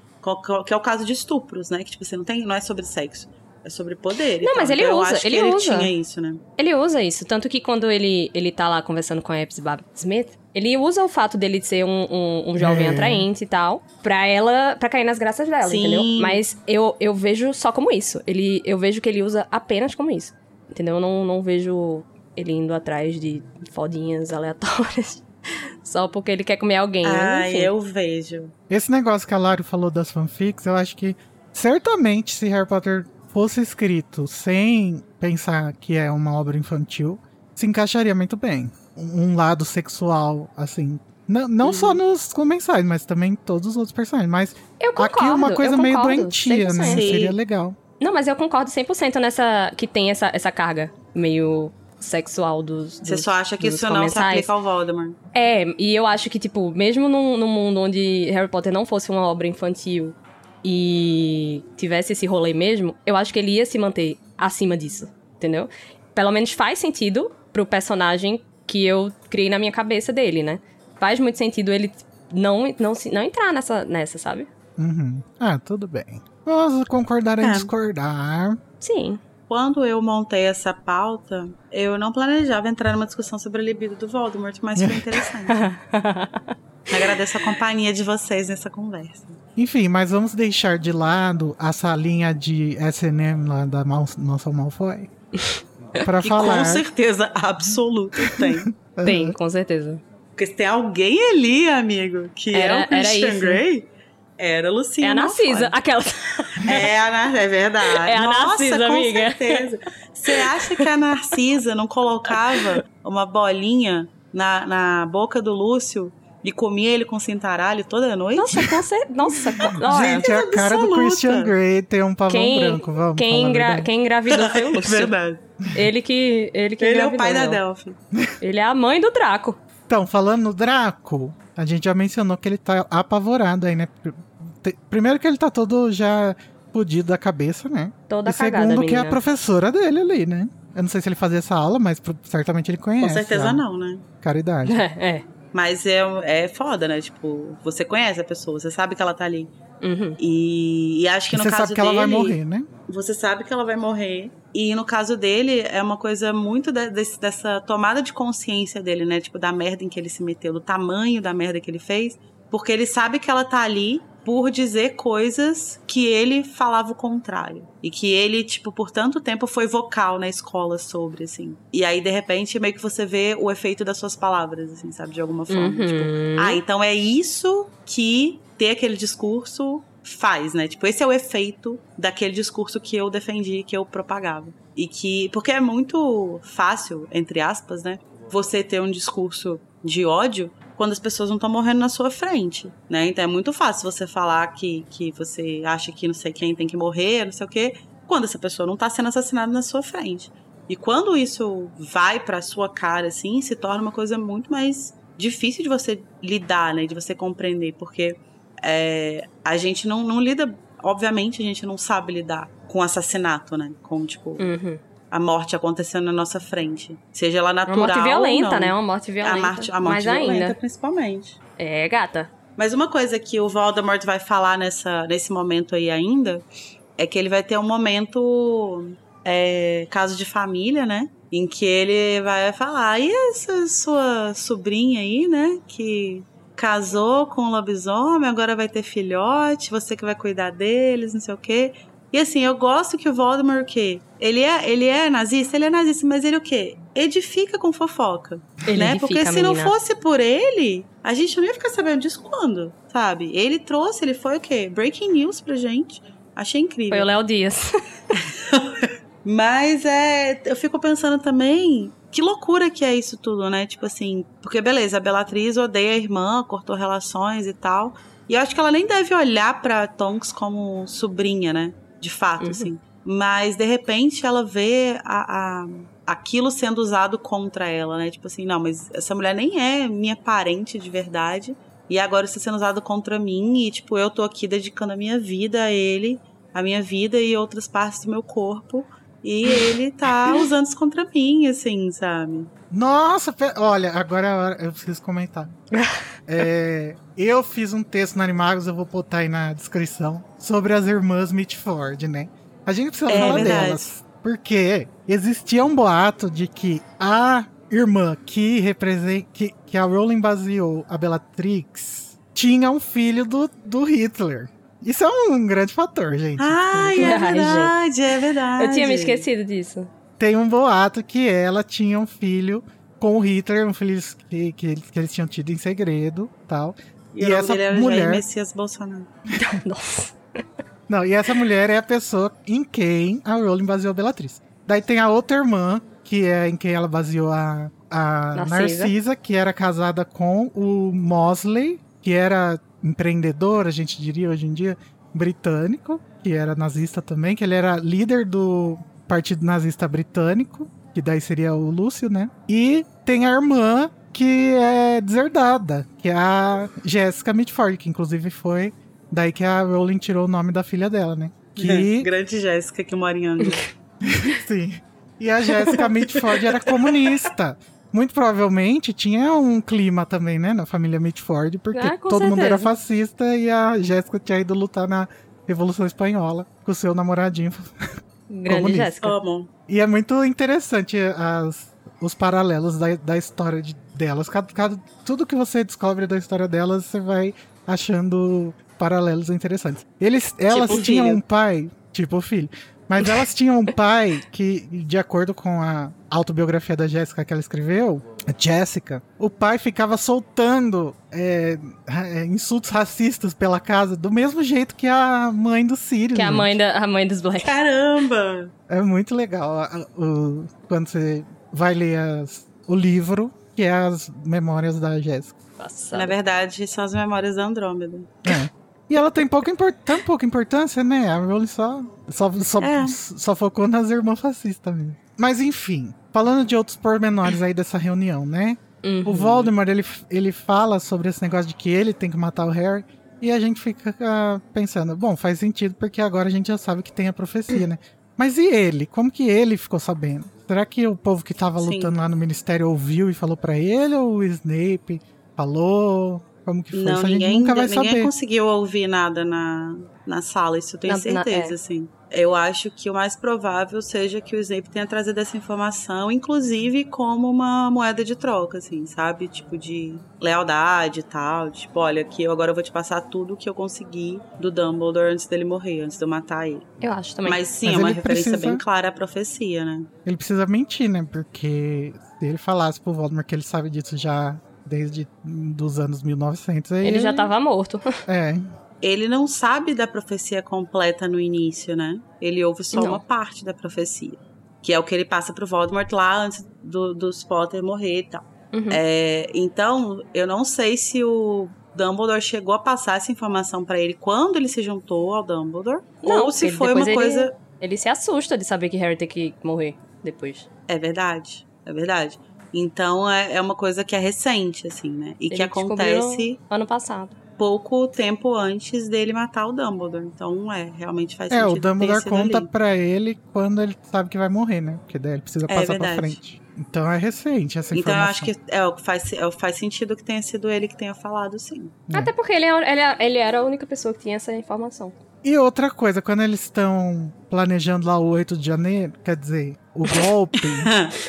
Que é o caso de estupros, né? Que, tipo, você não tem. Não é sobre sexo. É sobre poder. Não, mas ele Então, eu usa, acho que ele ele usa. tinha isso, né? Ele usa isso, tanto que quando ele, ele tá lá conversando com a Epps Babbitt Smith, ele usa o fato dele ser um, um, um jovem É. atraente e tal, pra ela, pra cair nas graças dela, Sim. entendeu? Mas eu, eu vejo só como isso. Ele, eu vejo que ele usa apenas como isso, entendeu? Eu não, não vejo ele indo atrás de fodinhas aleatórias só porque ele quer comer alguém. Ah, eu vejo. Esse negócio que a Lari falou das fanfics, eu acho que certamente se Harry Potter fosse escrito sem pensar que é uma obra infantil, se encaixaria muito bem. Um lado sexual, assim. Não, não só nos comensais, mas também em todos os outros personagens. Mas Eu concordo, aqui é uma coisa meio doentia, né? 100%. Sim. Seria legal. Não, mas eu concordo 100% nessa. que tem essa, essa carga meio sexual dos. Você só acha que isso não se aplica ao Voldemort. É, e eu acho que, tipo, mesmo num, num mundo onde Harry Potter não fosse uma obra infantil e tivesse esse rolê mesmo, eu acho que ele ia se manter acima disso, entendeu? Pelo menos faz sentido pro personagem que eu criei na minha cabeça dele, né? Faz muito sentido ele não, não, se- não entrar nessa, nessa, sabe? Uhum. Ah, tudo bem. Vamos concordar em É. discordar. Sim. Quando eu montei essa pauta, eu não planejava entrar numa discussão sobre a libido do Voldemort, mas foi interessante. Agradeço a companhia de vocês nessa conversa. Enfim, mas vamos deixar de lado a salinha de SNM lá da Mansão Malfoy. Pra Que falar. com certeza absoluta tem. Tem, com certeza. Porque se tem alguém ali, amigo, que é Era- o era Christian isso. Grey, era a Lucinha É a Narcisa, Malfoy. aquela. É, a Nar- é verdade. É a Nossa, Narcisa, com amiga. certeza. Você acha que a Narcisa não colocava uma bolinha na, na boca do Lúcio e comia ele com cintaralho toda noite? Nossa, com certeza. Nossa, olha, Gente, a cara do absoluta. Christian Grey tem um pavão Quem, branco, vamos quem, engra- verdade. quem engravidou foi o É Lúcio. verdade. Ele que, ele que Ele é o pai da ela. Delphi. Ele é a mãe do Draco. Então, falando no Draco, a gente já mencionou que ele tá apavorado aí, né? Primeiro que ele tá todo já fudido da cabeça, né? Toda e cagada, segundo que é a menina. professora dele ali, né? Eu não sei se ele fazia essa aula, mas certamente ele conhece. Com certeza a não, né? Caridade. É, é. Mas é, é foda, né? Tipo, você conhece a pessoa, você sabe que ela tá ali. Uhum. E, e acho que E no você caso sabe que ela vai dele, morrer, né? Você sabe que ela vai morrer. E no caso dele, é uma coisa muito de- desse- dessa tomada de consciência dele, né? Tipo, da merda em que ele se meteu, do tamanho da merda que ele fez. Porque ele sabe que ela tá ali por dizer coisas que ele falava o contrário. E que ele, tipo, por tanto tempo foi vocal na escola sobre, assim. E aí, de repente, meio que você vê o efeito das suas palavras, assim, sabe? De alguma forma. Uhum. Tipo, ah, então é isso que ter aquele discurso faz, né? Tipo, esse é o efeito daquele discurso que eu defendi, que eu propagava. E que. Porque é muito fácil, entre aspas, né? Você ter um discurso de ódio quando as pessoas não estão morrendo na sua frente, né? Então é muito fácil você falar que, que você acha que não sei quem tem que morrer, não sei o quê, quando essa pessoa não tá sendo assassinada na sua frente. E quando isso vai pra sua cara, assim, se torna uma coisa muito mais difícil de você lidar, né? De você compreender, porque é, a gente não, não lida, obviamente, a gente não sabe lidar com assassinato, né? Com, tipo, Uhum. A morte acontecendo na nossa frente. Seja ela Uma natural morte ou violenta, né? Uma morte violenta. A morte, a morte Mas violenta, ainda. principalmente. É, gata. Mas uma coisa que o Voldemort vai falar nessa, nesse momento aí ainda é que ele vai ter um momento é, caso de família, né? Em que ele vai falar, e essa sua sobrinha aí, né? Que casou com um lobisomem, agora vai ter filhote, você que vai cuidar deles, não sei o quê. E assim, eu gosto que o Voldemort, o quê? Ele é, ele é nazista? Ele é nazista, mas ele o quê? Edifica com fofoca. Ele né? edifica, Porque se não fosse por ele, a gente não ia ficar sabendo disso quando, sabe? Ele trouxe, ele foi o quê? Breaking news pra gente. Achei incrível. Foi o Léo Dias. Mas é, eu fico pensando também que loucura que é isso tudo, né? Tipo assim, porque beleza, a Bellatrix odeia a irmã, cortou relações e tal. E eu acho que ela nem deve olhar pra Tonks como sobrinha, né? De fato, Uhum. assim. Mas de repente ela vê a, a- aquilo sendo usado contra ela, né? Tipo assim, não, mas essa mulher nem é minha parente de verdade. E agora está sendo usado contra mim. E, tipo, eu tô aqui dedicando a minha vida a ele, a minha vida e outras partes do meu corpo. E ele tá usando isso contra mim, assim, sabe? Nossa, pe- olha, agora é a hora- eu preciso comentar. É, eu fiz um texto no Animagos, eu vou botar aí na descrição, sobre as irmãs Mitford, né? A gente precisa É falar verdade. delas. Porque existia um boato de que a irmã que representa. que, que a Rowling baseou a Bellatrix tinha um filho do, do Hitler. Isso é um grande fator, gente. Ai, é verdade, é verdade. Eu tinha me esquecido disso. Tem um boato que ela tinha um filho com o Hitler, um filho que, que, eles- que eles tinham tido em segredo tal. E, E essa mulher- Jair Messias Bolsonaro. Nossa. Não, e essa mulher é a pessoa em quem a Rowling baseou a Bellatrix. Daí tem a outra irmã, que é em quem ela baseou a, a Narcisa. Narcisa. que era casada com o Mosley, que era empreendedor, a gente diria hoje em dia, britânico, que era nazista também, que ele era líder do Partido Nazista Britânico, que daí seria o Lúcio, né? E tem a irmã que é deserdada, que é a Jessica Mitford, que inclusive foi daí que a Rowling tirou o nome da filha dela, né? Que Grande Jéssica que mora em Angra. Sim. E a Jéssica Mitford era comunista. Muito provavelmente tinha um clima também, né, na família Mitford, porque Ah, todo mundo era certeza. fascista e a Jéssica tinha ido lutar na Revolução Espanhola com o seu namoradinho. Grande. Jéssica. Amo. E é muito interessante as, os paralelos da, da história de- delas. Cada, cada- tudo que você descobre da história delas, você vai achando paralelos interessantes. Eles, elas Tipo tinham filho. um pai, tipo o filho, mas elas tinham um pai que, de acordo com a autobiografia da Jéssica que ela escreveu, Jessica, o pai ficava soltando é, é, insultos racistas pela casa, do mesmo jeito que a mãe do Sirius. Que a mãe, da, a mãe dos Black. Caramba! É muito legal o- quando você vai ler as- o livro, que é as memórias da Jéssica. Na verdade, são as memórias da Andrômeda. É. E ela tem pouca impor- tão pouca importância, né? A Rowling só, só, só, É. só focou nas irmãs fascistas mesmo. Mas enfim, falando de outros pormenores aí dessa reunião, né? Uhum. O Voldemort, ele, ele fala sobre esse negócio de que ele tem que matar o Harry. E a gente fica ah, pensando, bom, faz sentido porque agora a gente já sabe que tem a profecia, né? Mas e ele? Como que ele ficou sabendo? Será que o povo que tava Sim. lutando lá no ministério ouviu e falou pra ele? Ou o Snape falou? Como que foi? Não, Isso a gente ninguém, nunca vai ninguém saber. conseguiu ouvir nada na, na sala, isso eu tenho Na- na- certeza, é. assim. Eu acho que o mais provável seja que o Snape tenha trazido essa informação, inclusive como uma moeda de troca, assim, sabe? Tipo, de lealdade e tal. Tipo, olha, aqui eu agora vou te passar tudo que eu consegui do Dumbledore antes dele morrer, antes de eu matar ele. Eu acho também. Mas sim, Mas é uma referência precisa- bem clara à profecia, né? Ele precisa mentir, né? Porque se ele falasse pro Voldemort que ele sabe disso já desde dos anos 1900, aí Ele já tava morto. É, ele não sabe da profecia completa no início, né? Ele ouve só Não. uma parte da profecia. Que é o que ele passa pro Voldemort lá antes do, dos Potter morrer e tal. Uhum. É, então, eu não sei se o Dumbledore chegou a passar essa informação pra ele quando ele se juntou ao Dumbledore. Não, ou se foi uma ele- coisa. Ele se assusta de saber que Harry tem que morrer depois. É verdade, é verdade. Então é, é uma coisa que é recente, assim, né? E que Ele acontece descobriu Ano passado. Pouco tempo antes dele matar o Dumbledore. Então, é, realmente faz É, sentido. o ter Dumbledore conta ali. pra ele quando ele sabe que vai morrer, né? Porque daí ele precisa É passar pra verdade. frente. Então é recente essa Então eu informação. acho que é, o faz, é, o faz sentido que tenha sido ele que tenha falado, sim. É. Até porque ele, é- ele, é- ele era a única pessoa que tinha essa informação. E outra coisa, quando eles estão planejando lá o 8 de janeiro, quer dizer, o golpe,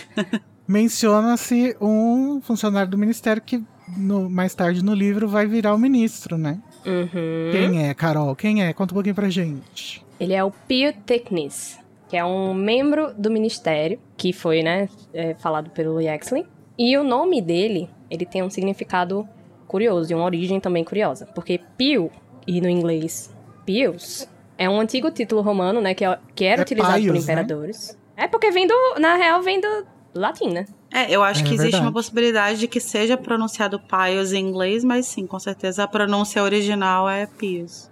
menciona-se um funcionário do ministério que no- mais tarde no livro vai virar o ministro, né? Uhum. Quem é, Carol? Quem é? Conta um pouquinho pra gente. Ele é o Pio Technis, que é um membro do ministério, que foi, né, é, falado pelo Yaxley. E o nome dele, ele tem um significado curioso e uma origem também curiosa. Porque Pio, e no inglês Pius, é um antigo título romano, né, que, é- que era É utilizado por Pius, né? imperadores. É porque vem do, na real, vem do latim, né? É, eu acho É que existe verdade. uma possibilidade de que seja pronunciado Pius em inglês, mas sim, com certeza a pronúncia original é Pius.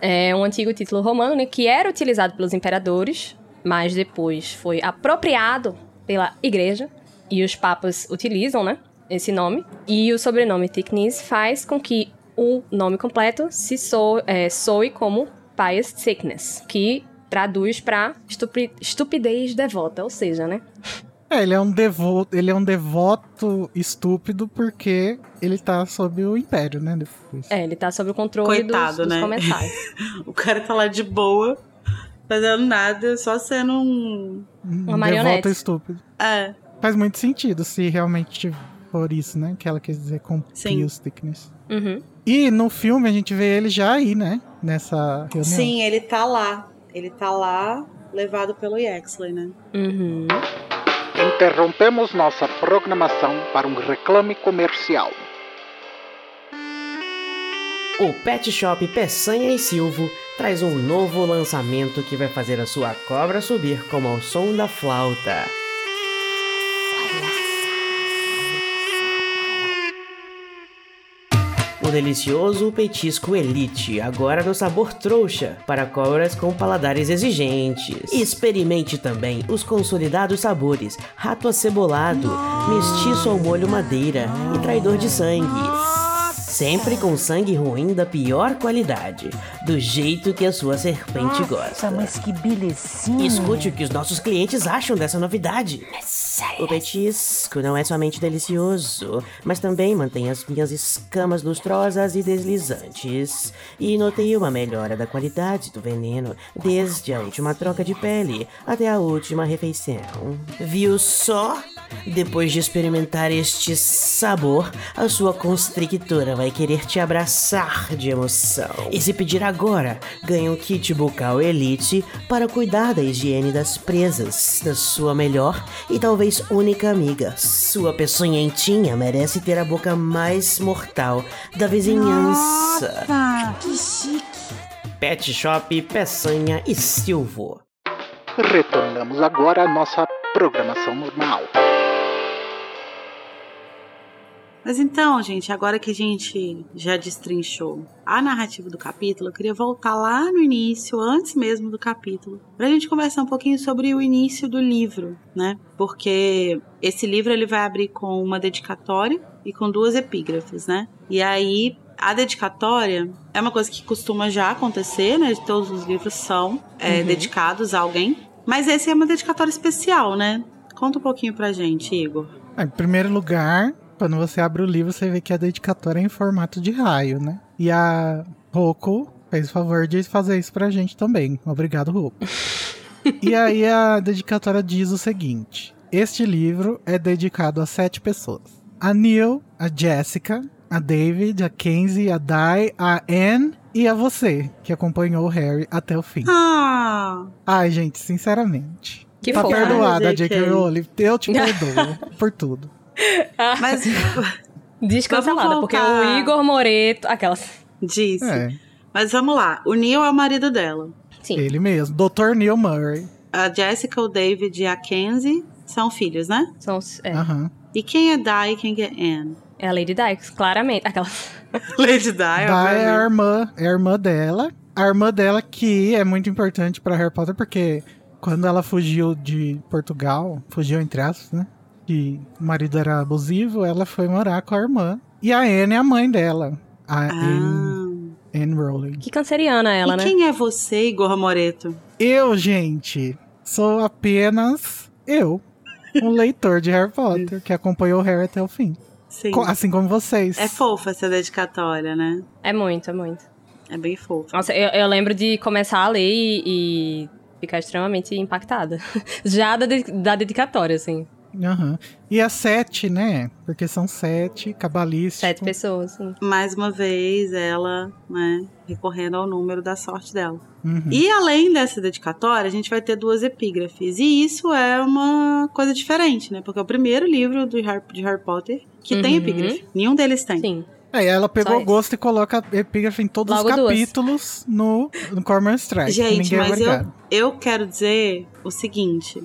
É um antigo título romano, né, que era utilizado pelos imperadores, mas depois foi apropriado pela igreja e os papas utilizam, né, esse nome. E o sobrenome Ticnis faz com que o nome completo se so, é, soe como Pious Sickness, que traduz pra estupi- estupidez devota, ou seja, né? É, ele é um devoto, ele é um devoto estúpido porque ele tá sob o império, né? Depois. É, ele tá sob o controle dos, Coitado, dos né? comentários. O cara tá lá de boa, fazendo nada, só sendo um. Um Uma marionete. devoto estúpido. É, Faz muito sentido se realmente for isso, né? Que ela quer dizer com Thickness. Uhum. E no filme a gente vê ele já aí, né? Nessa reunião. sim, ele tá lá. Ele tá lá, levado pelo Yaxley, né? Uhum. Interrompemos nossa programação para um reclame comercial. O Pet Shop Peçanha e Silvo traz um novo lançamento que vai fazer a sua cobra subir como ao som da flauta. O delicioso petisco Elite, agora no sabor trouxa, para cobras com paladares exigentes. Experimente também os consolidados sabores rato acebolado, mestiço ao molho madeira e traidor de sangue. Sempre com sangue ruim da pior qualidade, do jeito que a sua serpente gosta. mas que belezinha. Escute o que os nossos clientes acham dessa novidade. O petisco não é somente delicioso, mas também mantém as minhas escamas lustrosas e deslizantes. E notei uma melhora da qualidade do veneno, desde a última troca de pele até a última refeição. Viu só? Depois de experimentar este sabor, a sua constrictora vai querer te abraçar de emoção. E se pedir agora, ganha um kit bucal Elite para cuidar da higiene das presas, da sua melhor e talvez única amiga. Sua peçonhentinha merece ter a boca mais mortal da vizinhança. que chique. Pet Shop Peçanha e Silvo. Retornamos agora à nossa programação normal. Mas então, gente, agora que a gente já destrinchou a narrativa do capítulo, eu queria voltar lá no início, antes mesmo do capítulo, pra gente conversar um pouquinho sobre o início do livro, né? Porque esse livro ele vai abrir com uma dedicatória e com duas epígrafes, né? E aí a dedicatória é uma coisa que costuma já acontecer, né? Todos os livros são é, dedicados a alguém. Mas esse é uma dedicatória especial, né? Conta um pouquinho pra gente, Igor. Em primeiro lugar, quando você abre o livro, você vê que a dedicatória é em formato de raio, né? E a Roku fez o favor de fazer isso pra gente também. Obrigado, Roku. e aí a dedicatória diz o seguinte: Este livro é dedicado a sete pessoas: a Neil, a Jessica, a David, a Kenzie, a Dai, a Anne e a você, que acompanhou o Harry até o fim. Ah! Ai, gente, sinceramente. Que tá fofo. perdoada, J.K. JK. Rowling. Eu te perdoo por tudo. Mas Descancelada, porque voltar. o Igor Moreto. Aquelas. disse. É, Mas vamos lá. O Neil é o marido dela. Sim. ele mesmo. Dr. Neil Murray. A Jessica, o David e a Kenzie são filhos, né? São, é, Aham. E quem é Di e quem é Anne? é a Lady Dykes, claramente. Aquelas. Lady Di, Da é a irmã, é a irmã dela. A irmã dela que é muito importante pra Harry Potter porque quando ela fugiu de Portugal, fugiu entre aspas, né? Que o marido era abusivo, ela foi morar com a irmã. E a Anne é a mãe dela. A Anne, Ah. Anne Rowling. Que canceriana ela, e né? quem é você, Igor Moreto? Eu, gente, sou apenas eu, um leitor de Harry Potter que acompanhou o Harry até o fim. Sim. Assim como vocês. É fofa essa dedicatória, né? É muito, é muito. É bem fofa. Nossa, eu, eu lembro de começar a ler e, e ficar extremamente impactada. Já da, de- da dedicatória, assim. Aham. E a sete, né? Porque são sete, cabalístico. Sete pessoas, sim. Mais uma vez, ela, né, recorrendo ao número da sorte dela. Uhum. E além dessa dedicatória, a gente vai ter duas epígrafes. E isso é uma coisa diferente, né? Porque é o primeiro livro do Harry, de Harry Potter que tem Uhum. epígrafe. Nenhum deles tem. Sim. Aí ela pegou o gosto e coloca epígrafe em todos Logo os duas. capítulos no, no Cormoran Strike. Gente, Ninguém é mas eu, eu quero dizer o seguinte.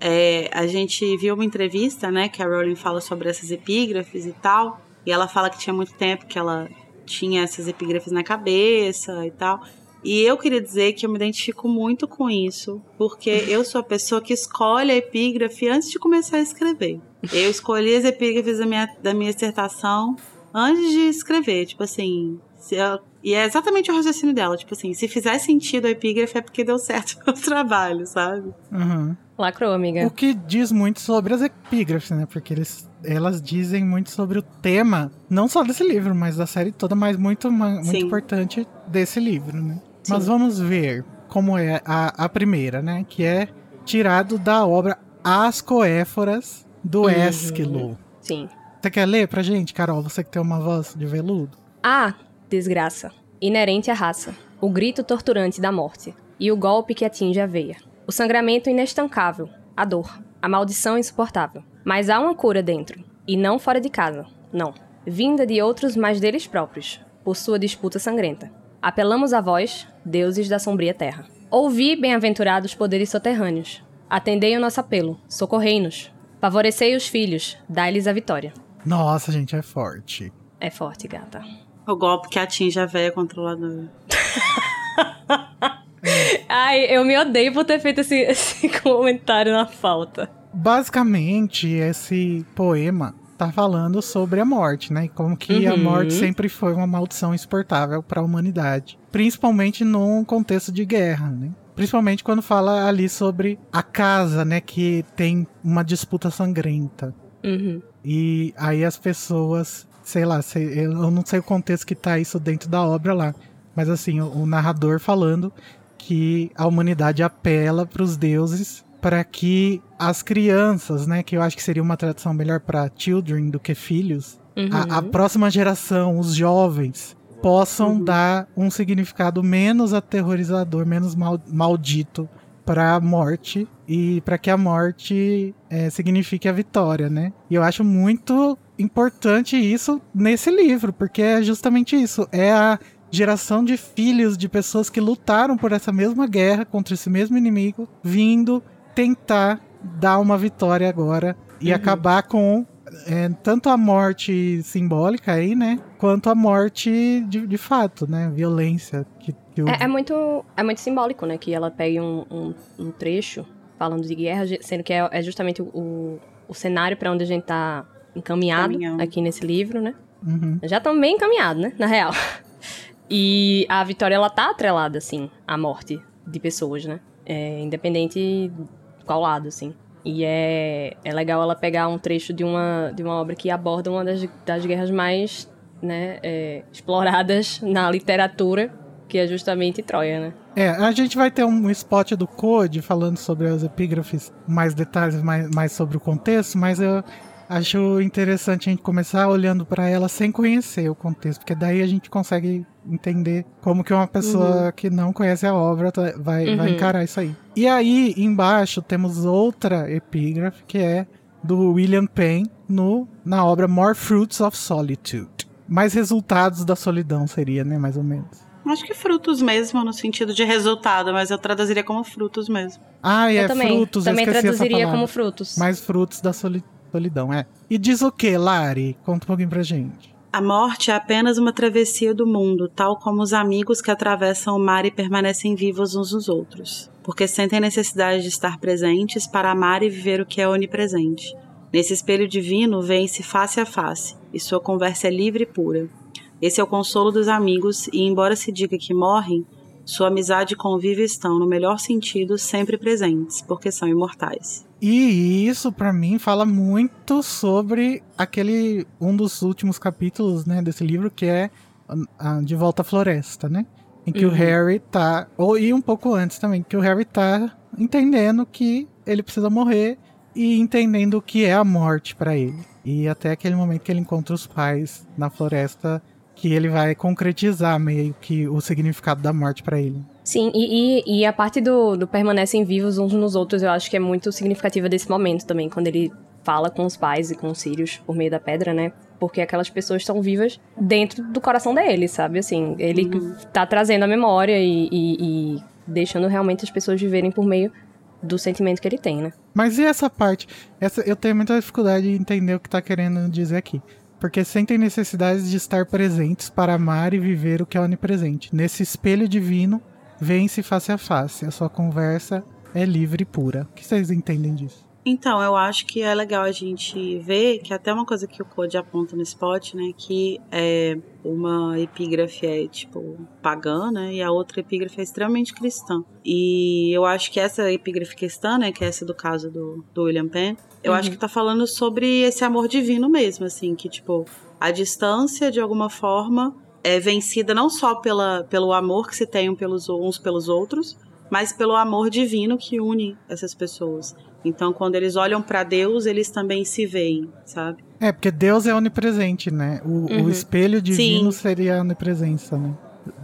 É, a gente viu uma entrevista, né, que a Rowling fala sobre essas epígrafes e tal. E ela fala que tinha muito tempo que ela tinha essas epígrafes na cabeça e tal. E eu queria dizer que eu me identifico muito com isso, porque eu sou a pessoa que escolhe a epígrafe antes de começar a escrever. Eu escolhi as epígrafes da minha, da minha dissertação antes de escrever. Tipo assim, eu- e é exatamente o raciocínio dela. Tipo assim, se fizer sentido a epígrafe é porque deu certo o trabalho, sabe? Uhum. Lacrou, amiga. O que diz muito sobre as epígrafes, né? Porque eles, elas dizem muito sobre o tema, não só desse livro, mas da série toda, mas muito, muito Sim. importante desse livro, né? Sim. Mas vamos ver como é a, a primeira, né? Que é tirado da obra As Coéforas do Uhum. Ésquilo. Sim. Você quer ler pra gente, Carol? Você que tem uma voz de veludo? Ah, desgraça. Inerente à raça. O grito torturante da morte. E o golpe que atinge a veia. O sangramento inestancável. A dor. A maldição insuportável. Mas há uma cura dentro. E não fora de casa. Não. Vinda de outros, mas deles próprios. Por sua disputa sangrenta. Apelamos a vós, deuses da sombria terra. Ouvi, bem-aventurados poderes soterrâneos. Atendei o nosso apelo. Socorrei-nos. Favorecei os filhos. Dai-lhes a vitória. Nossa, gente, é forte. É forte, gata. O golpe que atinge a véia controladora. Ai, eu me odeio por ter feito esse, esse comentário na falta. Basicamente, esse poema tá falando sobre a morte, né? Como que a Uhum. morte sempre foi uma maldição insuportável para a humanidade, principalmente num contexto de guerra, né? Principalmente quando fala ali sobre a casa, né, que tem uma disputa sangrenta. Uhum. E aí as pessoas, sei lá, sei- eu não sei o contexto que tá isso dentro da obra lá, mas assim, o narrador falando que a humanidade apela para os deuses para que as crianças, né, que eu acho que seria uma tradução melhor para children do que filhos, Uhum. a, a próxima geração, os jovens, possam dar um significado menos aterrorizador, menos mal- maldito para a morte e para que a morte é, signifique a vitória, né? E eu acho muito importante isso nesse livro, porque é justamente isso, é a geração de filhos de pessoas que lutaram por essa mesma guerra contra esse mesmo inimigo, vindo tentar dar uma vitória agora e acabar com é, tanto a morte simbólica aí, né? Quanto a morte de, de fato, né? Violência. Que, que o- É, é muito, é muito simbólico, né? Que ela pegue um, um, um trecho falando de guerra, sendo que é, é justamente o, o cenário para onde a gente tá encaminhado Caminhando. aqui nesse livro, né? Uhum. Já estamos bem encaminhados, né? Na real. E a vitória, ela tá atrelada, assim, à morte de pessoas, né? É, independente de qual lado, assim. E é, é legal ela pegar um trecho de uma, de uma obra que aborda uma das, das guerras mais né, é, exploradas na literatura, que é justamente Troia, né? É, a gente vai ter um spot do Code falando sobre as epígrafes, mais detalhes, mais, mais sobre o contexto, mas eu acho interessante a gente começar olhando para ela sem conhecer o contexto, porque daí a gente consegue entender como que uma pessoa que não conhece a obra tá- vai, vai Uhum. encarar isso aí. E aí, embaixo, temos outra epígrafe, que é do William Penn, no, na obra More Fruits of Solitude. Mais resultados da solidão seria, né, mais ou menos. Acho que frutos mesmo, no sentido de resultado, mas eu traduziria como frutos mesmo. Ah, e Eu é também, frutos, eu também esqueci essa traduziria palavra. como frutos. Mais frutos da soli- solidão, é. E diz o que, Lari? Conta um pouquinho pra gente. A morte é apenas uma travessia do mundo, tal como os amigos que atravessam o mar e permanecem vivos uns nos outros, porque sentem necessidade de estar presentes para amar e viver o que é onipresente. Nesse espelho divino, veem-se face a face, e sua conversa é livre e pura. Esse é o consolo dos amigos, e embora se diga que morrem, sua amizade e convívio estão, no melhor sentido, sempre presentes, porque são imortais. E isso, pra mim, fala muito sobre aquele. Um dos últimos capítulos, né, desse livro, que é De Volta à Floresta, né? Em que o Uhum. Harry tá. Ou, e um pouco antes também, que o Harry tá entendendo que ele precisa morrer e entendendo o que é a morte pra ele. E até aquele momento que ele encontra os pais na floresta, que ele vai concretizar meio que o significado da morte pra ele. Sim, e, e, e a parte do, do permanecem vivos uns nos outros, eu acho que é muito significativa desse momento também, quando ele fala com os pais e com os Sirius por meio da pedra, né? Porque aquelas pessoas estão vivas dentro do coração dele, sabe? Assim, ele tá trazendo a memória e, e, e deixando realmente as pessoas viverem por meio do sentimento que ele tem, né? Mas e essa parte? Essa, eu tenho muita dificuldade de entender o que tá querendo dizer aqui. Porque sentem necessidade de estar presentes para amar e viver o que é onipresente. Nesse espelho divino, vêm-se face a face. A sua conversa é livre e pura. O que vocês entendem disso? Então, eu acho que é legal a gente ver que até uma coisa que o Code aponta no spot, né, que é uma epígrafe é tipo pagã, né, e a outra epígrafe é extremamente cristã. E eu acho que essa epígrafe cristã, né, que é essa do caso do, do William Penn, eu acho que tá falando sobre esse amor divino mesmo, assim, que tipo a distância de alguma forma é vencida não só pela, pelo amor que se tem pelos, uns pelos outros, mas pelo amor divino que une essas pessoas. Então, quando eles olham para Deus, eles também se veem, sabe? É, porque Deus é onipresente, né? O, o espelho divino Sim. seria a onipresença, né?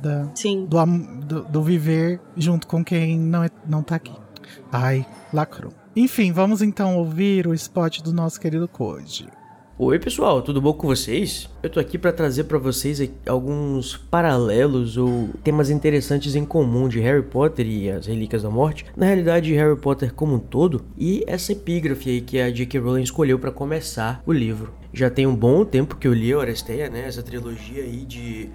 Da, Sim. do, do, do viver junto com quem não, é, não tá aqui. Ai, lacrou. Enfim, vamos então ouvir o spot do nosso querido Code. Oi pessoal, tudo bom com vocês? Eu tô aqui para trazer para vocês alguns paralelos ou temas interessantes em comum de Harry Potter e as Relíquias da Morte, na realidade de Harry Potter como um todo, e essa epígrafe aí que a J.K. Rowling escolheu para começar o livro. Já tem um bom tempo que eu li a Oresteia, né, essa trilogia aí de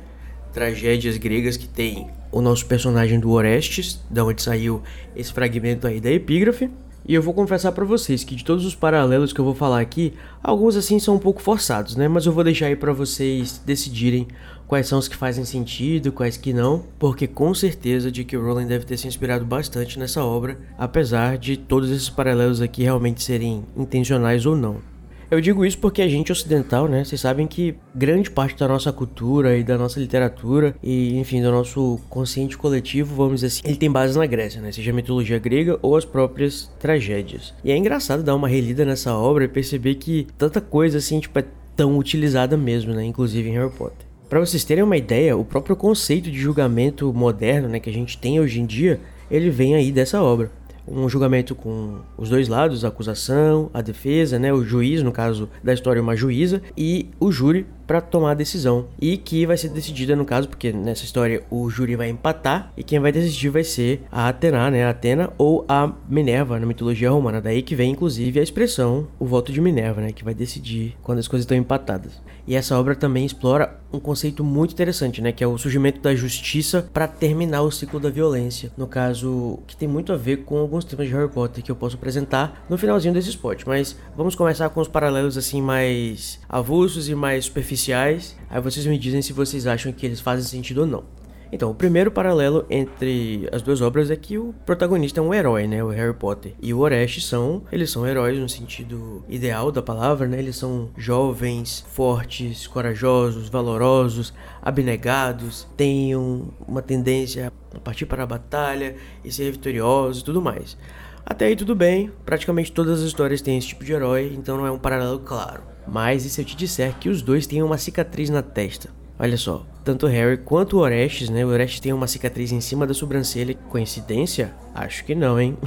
tragédias gregas que tem o nosso personagem do Orestes, da onde saiu esse fragmento aí da epígrafe. E eu vou confessar pra vocês que de todos os paralelos que eu vou falar aqui, alguns assim são um pouco forçados, né? Mas eu vou deixar aí pra vocês decidirem quais são os que fazem sentido, quais que não, porque com certeza J.K. Rowling deve ter se inspirado bastante nessa obra, apesar de todos esses paralelos aqui realmente serem intencionais ou não. Eu digo isso porque a gente ocidental, né? Vocês sabem que grande parte da nossa cultura e da nossa literatura e, enfim, do nosso consciente coletivo, vamos dizer assim, ele tem base na Grécia, né? Seja a mitologia grega ou as próprias tragédias. E é engraçado dar uma relida nessa obra e perceber que tanta coisa assim, tipo, é tão utilizada mesmo, né? Inclusive em Harry Potter. Para vocês terem uma ideia, o próprio conceito de julgamento moderno, né, que a gente tem hoje em dia, ele vem aí dessa obra um julgamento com os dois lados, a acusação, a defesa, né, o juiz, no caso da história, uma juíza, e o júri para tomar a decisão. E que vai ser decidida, no caso, porque nessa história o júri vai empatar e quem vai decidir vai ser a Atena, né, a Atena ou a Minerva na mitologia romana. Daí que vem, inclusive, a expressão o voto de Minerva, né, que vai decidir quando as coisas estão empatadas. E essa obra também explora um conceito muito interessante, né, que é o surgimento da justiça para terminar o ciclo da violência. No caso, que tem muito a ver com alguns temas de Harry Potter que eu posso apresentar no finalzinho desse spot. Mas vamos começar com os paralelos assim mais avulsos e mais superficiais. Aí vocês me dizem se vocês acham que eles fazem sentido ou não. Então, o primeiro paralelo entre as duas obras é que o protagonista é um herói, né? O Harry Potter. E o Orestes são, eles são heróis no sentido ideal da palavra, né? Eles são jovens, fortes, corajosos, valorosos, abnegados, têm um- uma tendência a partir para a batalha e ser vitoriosos e tudo mais. Até aí tudo bem, praticamente todas as histórias têm esse tipo de herói, então não é um paralelo claro. Mas e se eu te disser que os dois têm uma cicatriz na testa? Olha só, tanto Harry quanto Orestes, né? O Orestes tem uma cicatriz em cima da sobrancelha. Coincidência? Acho que não, hein?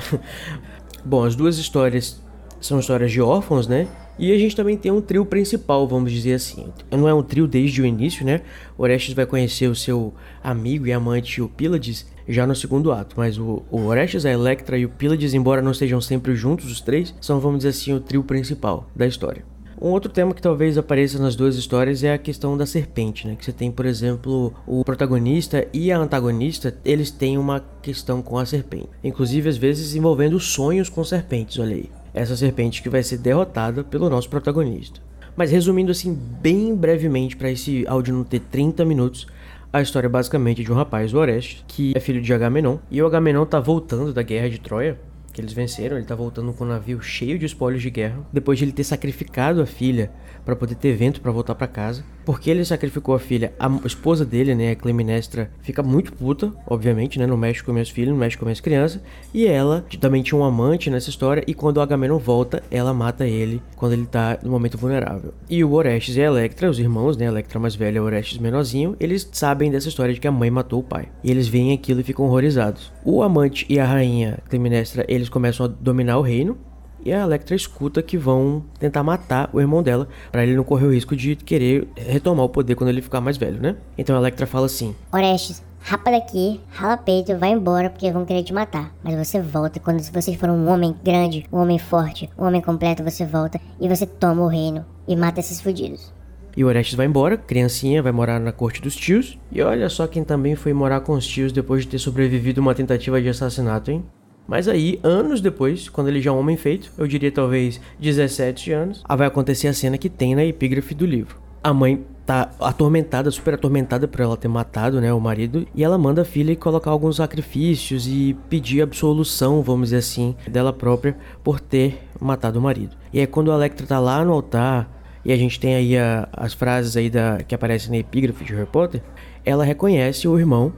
Bom, as duas histórias são histórias de órfãos, né? E a gente também tem um trio principal, vamos dizer assim. Não é um trio desde o início, né? Orestes vai conhecer o seu amigo e amante, o Pílades, já no segundo ato. Mas o, o Orestes, a Electra e o Pílades, embora não estejam sempre juntos, os três, são, vamos dizer assim, o trio principal da história. Um outro tema que talvez apareça nas duas histórias é a questão da serpente, né? Que você tem, por exemplo, o protagonista e a antagonista, eles têm uma questão com a serpente. Inclusive, às vezes, envolvendo sonhos com serpentes, olha aí. Essa serpente que vai ser derrotada pelo nosso protagonista. Mas resumindo assim, bem brevemente, para esse áudio não ter 30 minutos, a história é basicamente de um rapaz, o Orestes, que é filho de Agamenon, e o Agamenon tá voltando da guerra de Troia, que eles venceram. Ele tá voltando com um navio cheio de espólios de guerra, depois de ele ter sacrificado a filha para poder ter vento para voltar para casa. Porque ele sacrificou a filha, a esposa dele, né, a Clemnestra, fica muito puta, obviamente, né, não mexe com meus filhos, não mexe com minhas crianças, e ela também tinha um amante nessa história, e quando o Agamenon volta, ela mata ele quando ele tá no momento vulnerável. E o Orestes e a Electra, os irmãos, né, a Electra mais velha e Orestes menorzinho, eles sabem dessa história de que a mãe matou o pai. E eles veem aquilo e ficam horrorizados. O amante e a rainha Clemnestra, eles começam a dominar o reino, e a Electra escuta que vão tentar matar o irmão dela para ele não correr o risco de querer retomar o poder quando ele ficar mais velho, né? Então a Electra fala assim: Orestes, rapa daqui, rala peito, vai embora porque vão querer te matar. Mas você volta quando você for um homem grande, um homem forte, um homem completo, você volta e você toma o reino e mata esses fudidos. E o Orestes vai embora, criancinha, vai morar na corte dos tios. E olha só quem também foi morar com os tios depois de ter sobrevivido uma tentativa de assassinato, hein? Mas aí, anos depois, quando ele já é um homem feito, eu diria talvez 17 anos, vai acontecer a cena que tem na epígrafe do livro. A mãe tá atormentada, super atormentada por ela ter matado, né, o marido, e ela manda a filha colocar alguns sacrifícios e pedir absolução, vamos dizer assim, dela própria por ter matado o marido. E é quando a Electra tá lá no altar, e a gente tem aí a, as frases aí da, que aparecem na epígrafe de Harry Potter, ela reconhece o irmão,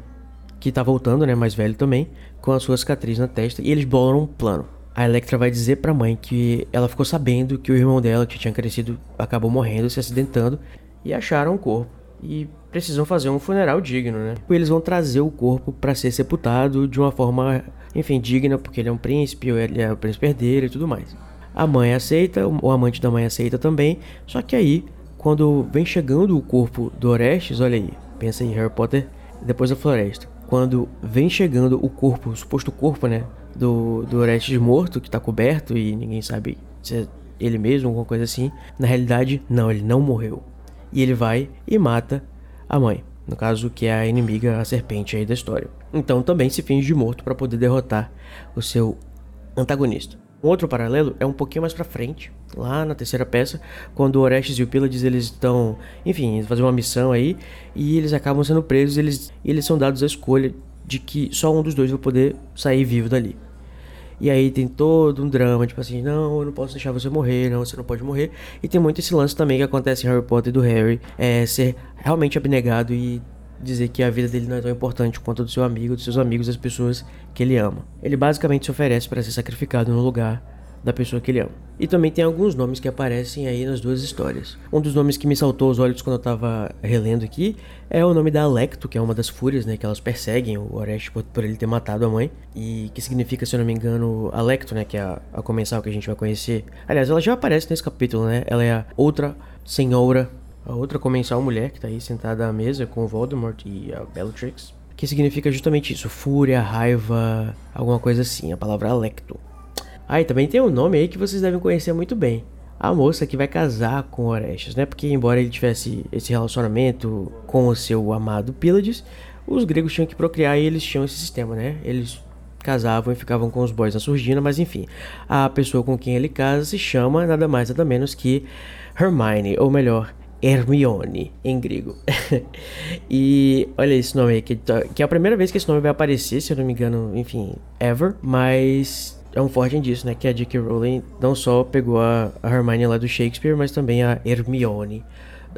que tá voltando, né, mais velho também, com a sua cicatriz na testa e eles bolam um plano. A Electra vai dizer pra mãe que ela ficou sabendo que o irmão dela, que tinha crescido, acabou morrendo, se acidentando e acharam o corpo. E precisam fazer um funeral digno, né? E eles vão trazer o corpo para ser sepultado de uma forma, enfim, digna, porque ele é um príncipe, ele é o príncipe herdeiro e tudo mais. A mãe aceita, o amante da mãe aceita também, só que aí, quando vem chegando o corpo do Orestes, olha aí, pensa em Harry Potter depois da floresta quando vem chegando o corpo, o suposto corpo, né? Do, do Orestes morto, que tá coberto e ninguém sabe se é ele mesmo, alguma coisa assim. Na realidade, não, ele não morreu. E ele vai e mata a mãe. No caso, que é a inimiga, a serpente aí da história. Então também se finge de morto para poder derrotar o seu antagonista. Um outro paralelo é um pouquinho mais pra frente, lá na terceira peça, quando o Orestes e o Pylades eles estão, enfim, fazendo uma missão aí e eles acabam sendo presos, eles eles são dados a escolha de que só um dos dois vai poder sair vivo dali. E aí tem todo um drama, tipo assim, não, eu não posso deixar você morrer, não, você não pode morrer. E tem muito esse lance também que acontece em Harry Potter do Harry, é ser realmente abnegado e dizer que a vida dele não é tão importante quanto a do seu amigo, dos seus amigos, das pessoas que ele ama. Ele basicamente se oferece para ser sacrificado no lugar da pessoa que ele ama. E também tem alguns nomes que aparecem aí nas duas histórias. Um dos nomes que me saltou aos olhos quando eu tava relendo aqui é o nome da Alecto, que é uma das fúrias, né, que elas perseguem o Orestes por, por, ele ter matado a mãe, e que significa, se eu não me engano, Alecto, né, que é a, a comensal que a gente vai conhecer. Aliás, ela já aparece nesse capítulo, né? Ela é a outra senhora a outra comensal mulher que tá aí sentada à mesa com o Voldemort e a Bellatrix. Que significa justamente isso, fúria, raiva, alguma coisa assim, a palavra Alecto. Ah, e também tem um nome aí que vocês devem conhecer muito bem. A moça que vai casar com Orestes, né? Porque embora ele tivesse esse relacionamento com o seu amado Pylades, os gregos tinham que procriar e eles tinham esse sistema, né? Eles casavam e ficavam com os boys na surdina, mas enfim. A pessoa com quem ele casa se chama nada mais nada menos que Hermione, ou melhor, Hermione em grego. e olha esse nome aí, que, tá, que é a primeira vez que esse nome vai aparecer, se eu não me engano, enfim, ever, mas é um forte indício, né? Que a J.K. Rowling não só pegou a, a Hermione lá do Shakespeare, mas também a Hermione,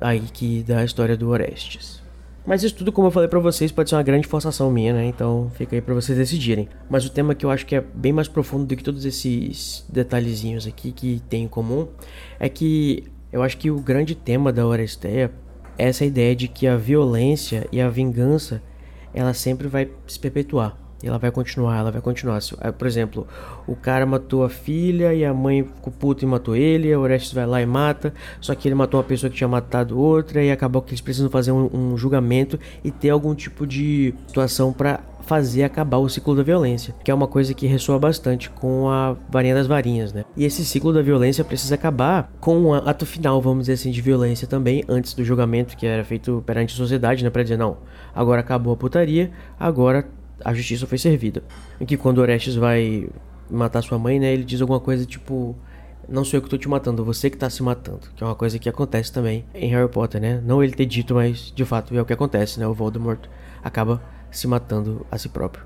aí que da história do Orestes. Mas isso tudo, como eu falei para vocês, pode ser uma grande forçação minha, né? Então fica aí para vocês decidirem. Mas o tema que eu acho que é bem mais profundo do que todos esses detalhezinhos aqui que tem em comum é que eu acho que o grande tema da Oresteia é essa ideia de que a violência e a vingança ela sempre vai se perpetuar. Ela vai continuar, ela vai continuar. Eh, por exemplo, o cara matou a filha e a mãe ficou puta e matou ele, a Orestes vai lá e mata, só que ele matou uma pessoa que tinha matado outra e acabou que eles precisam fazer um, um julgamento e ter algum tipo de situação para fazer acabar o ciclo da violência, que é uma coisa que ressoa bastante com a varinha das varinhas, né? E esse ciclo da violência precisa acabar com um ato final, vamos dizer assim, de violência também, antes do julgamento que era feito perante a sociedade, né? Pra dizer, não, agora acabou a putaria, agora a justiça foi servida. Em que quando Orestes vai matar sua mãe, né? Ele diz alguma coisa tipo não sou eu que tô te matando, você que tá se matando. Que é uma coisa que acontece também em Harry Potter, né? Não ele ter dito, mas de fato é o que acontece, né? O Voldemort acaba se matando a si próprio.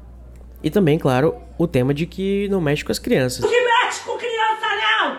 E também, claro, o tema de que não mexe com as crianças. Que mexe com criança não!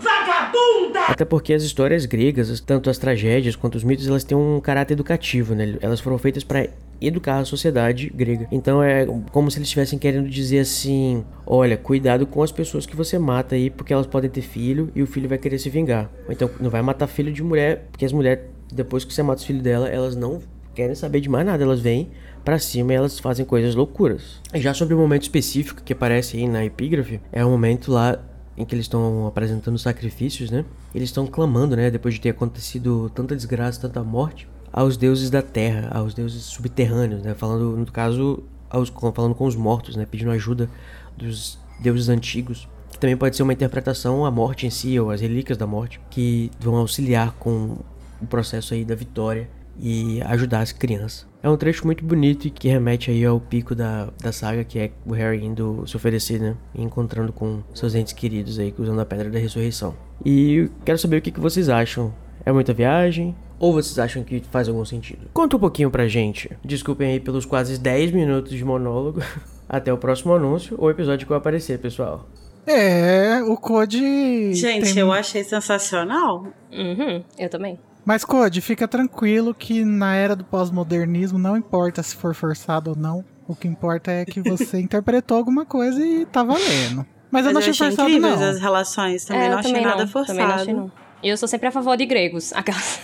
Vagabunda! Até porque as histórias gregas, tanto as tragédias quanto os mitos, elas têm um caráter educativo, né? Elas foram feitas para educar a sociedade grega. Então é como se eles estivessem querendo dizer assim: olha, cuidado com as pessoas que você mata aí, porque elas podem ter filho e o filho vai querer se vingar. Ou então não vai matar filho de mulher, porque as mulheres, depois que você mata os filhos dela, elas não querem saber de mais nada, elas vêm para cima e elas fazem coisas loucuras. Já sobre o momento específico que aparece aí na epígrafe, é o momento lá em que eles estão apresentando sacrifícios, né? Eles estão clamando, né, depois de ter acontecido tanta desgraça, tanta morte, aos deuses da terra, aos deuses subterrâneos, né? Falando, no caso, aos, falando com os mortos, né? Pedindo ajuda dos deuses antigos. Também pode ser uma interpretação à morte em si, ou as relíquias da morte, que vão auxiliar com o processo aí da vitória e ajudar as crianças. É um trecho muito bonito e que remete aí ao pico da, da saga, que é o Harry indo se oferecer, né? E encontrando com seus entes queridos aí, usando a Pedra da Ressurreição. E quero saber o que, que vocês acham. É muita viagem? Ou vocês acham que faz algum sentido? Conta um pouquinho pra gente. Desculpem aí pelos quase 10 minutos de monólogo. Até o próximo anúncio ou episódio que eu aparecer, pessoal. É, o Code. Gente, tem- eu achei sensacional. Uhum, eu também. Mas, Code, fica tranquilo que na era do pós-modernismo não importa se for forçado ou não. O que importa é que você interpretou alguma coisa e tá valendo. Mas, eu não achei forçado, incríveis não. as relações. Também É, não eu achei também nada não, forçado. Também não achei, não. E eu sou sempre a favor de gregos. Aquelas...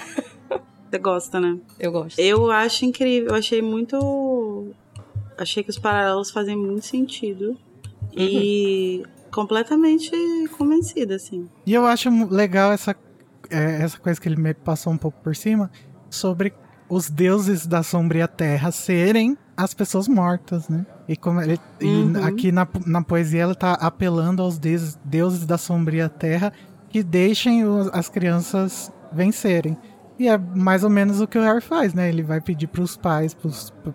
Você gosta, né? Eu gosto. Eu acho incrível. Eu achei muito. Achei que os paralelos fazem muito sentido. E completamente convencida, assim. E eu acho legal essa, é, essa coisa que ele me passou um pouco por cima sobre os deuses da sombria terra serem as pessoas mortas, né? E como ele, e Uhum. aqui na, na poesia ela tá apelando aos deuses, deuses da sombria terra que deixem os- as crianças vencerem. E é mais ou menos o que o Harry faz, né? Ele vai pedir pros pais,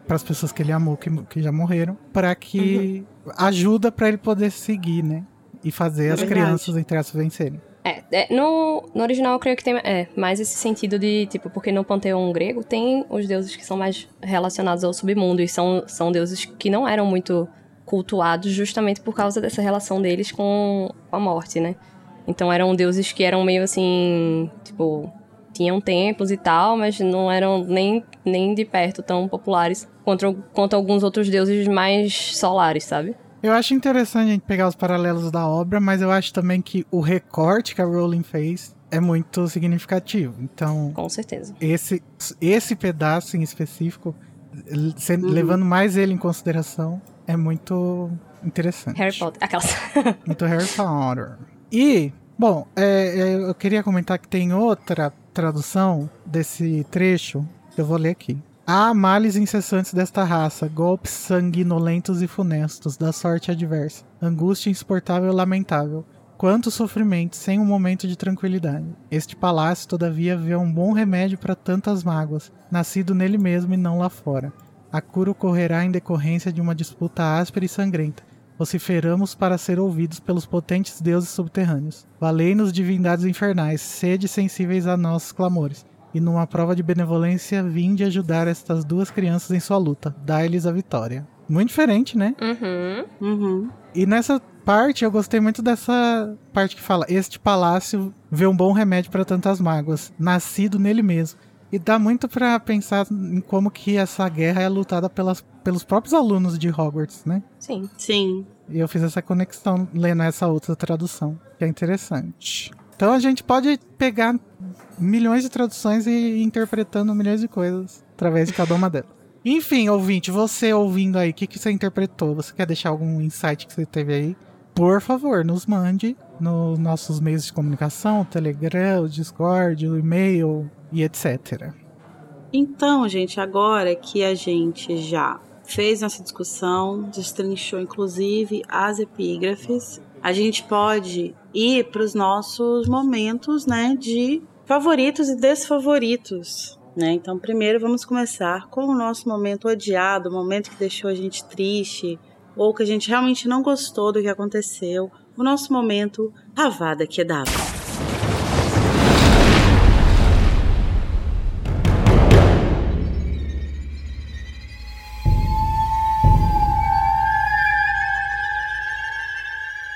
para as pessoas que ele amou, que, que já morreram, para que ajuda para ele poder seguir, né? E fazer É as verdade. crianças, entre aspas, vencerem. É, é, no, no original eu creio que tem é, mais esse sentido de, tipo, porque no panteão grego tem os deuses que são mais relacionados ao submundo e são, são deuses que não eram muito cultuados justamente por causa dessa relação deles com a morte, né? Então eram deuses que eram meio assim, tipo, tinham templos e tal, mas não eram nem, nem de perto tão populares quanto, quanto alguns outros deuses mais solares, sabe? Eu acho interessante a gente pegar os paralelos da obra, mas eu acho também que o recorte que a Rowling fez é muito significativo. Então, Com certeza. esse, esse pedaço em específico, se- levando mais ele em consideração, é muito interessante. Harry Potter, aquelas. Muito Harry Potter. E, bom, é, é, eu queria comentar que tem outra tradução desse trecho, que eu vou ler aqui. Há males incessantes desta raça, golpes sanguinolentos e funestos, da sorte adversa, angústia insuportável e lamentável. Quanto sofrimento sem um momento de tranquilidade. Este palácio, todavia, vê um bom remédio para tantas mágoas, nascido nele mesmo e não lá fora. A cura ocorrerá em decorrência de uma disputa áspera e sangrenta. Vociferamos para ser ouvidos pelos potentes deuses subterrâneos. Valei-nos divindades infernais, sede sensíveis a nossos clamores. E numa prova de benevolência, vinde ajudar estas duas crianças em sua luta. Dai-lhes a vitória. Muito diferente, né? Uhum. Uhum. E nessa parte eu gostei muito dessa parte que fala: Este palácio vê um bom remédio para tantas mágoas, nascido nele mesmo. E dá muito pra pensar em como que essa guerra é lutada pelas, pelos próprios alunos de Hogwarts, né? Sim. Sim. E eu fiz essa conexão lendo essa outra tradução, que é interessante. Então a gente pode pegar milhões de traduções e ir interpretando milhões de coisas através de cada uma delas. Enfim, ouvinte, você ouvindo aí, o que, que você interpretou? Você quer deixar algum insight que você teve aí? Por favor, nos mande nos nossos meios de comunicação, o Telegram, o Discord, o e-mail e etc. Então, gente, agora que a gente já fez nossa discussão, destrinchou inclusive as epígrafes, a gente pode e para os nossos momentos, né, de favoritos e desfavoritos. Né? Então, primeiro vamos começar com o nosso momento odiado, o momento que deixou a gente triste, ou que a gente realmente não gostou do que aconteceu, o nosso momento Avada dava.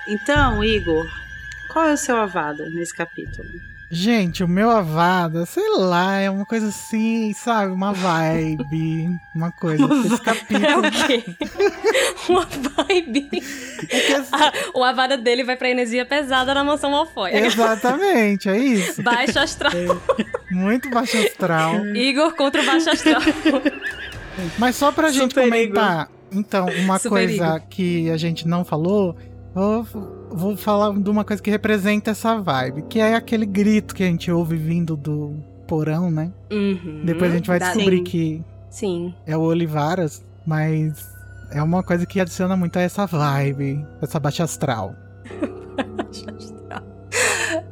Então, Igor, qual é o seu avada nesse capítulo? Gente, o meu Avada, sei lá, é uma coisa assim, sabe? Uma vibe, uma coisa. Esse capítulo. É o quê? Uma vibe. É que assim- o avada dele vai pra energia pesada na mansão Malfoy. Exatamente, é isso. Baixo astral. Muito baixo astral. Igor contra o baixo astral. Mas só pra gente Super comentar, então, uma Super coisa Igor. que a gente não falou, vou, vou falar de uma coisa que representa essa vibe, que é aquele grito que a gente ouve vindo do porão, né? Uhum. Depois a gente vai descobrir Sim. que Sim. é o Olivaras, mas é uma coisa que adiciona muito a essa vibe, essa baixa astral. Baixo astral.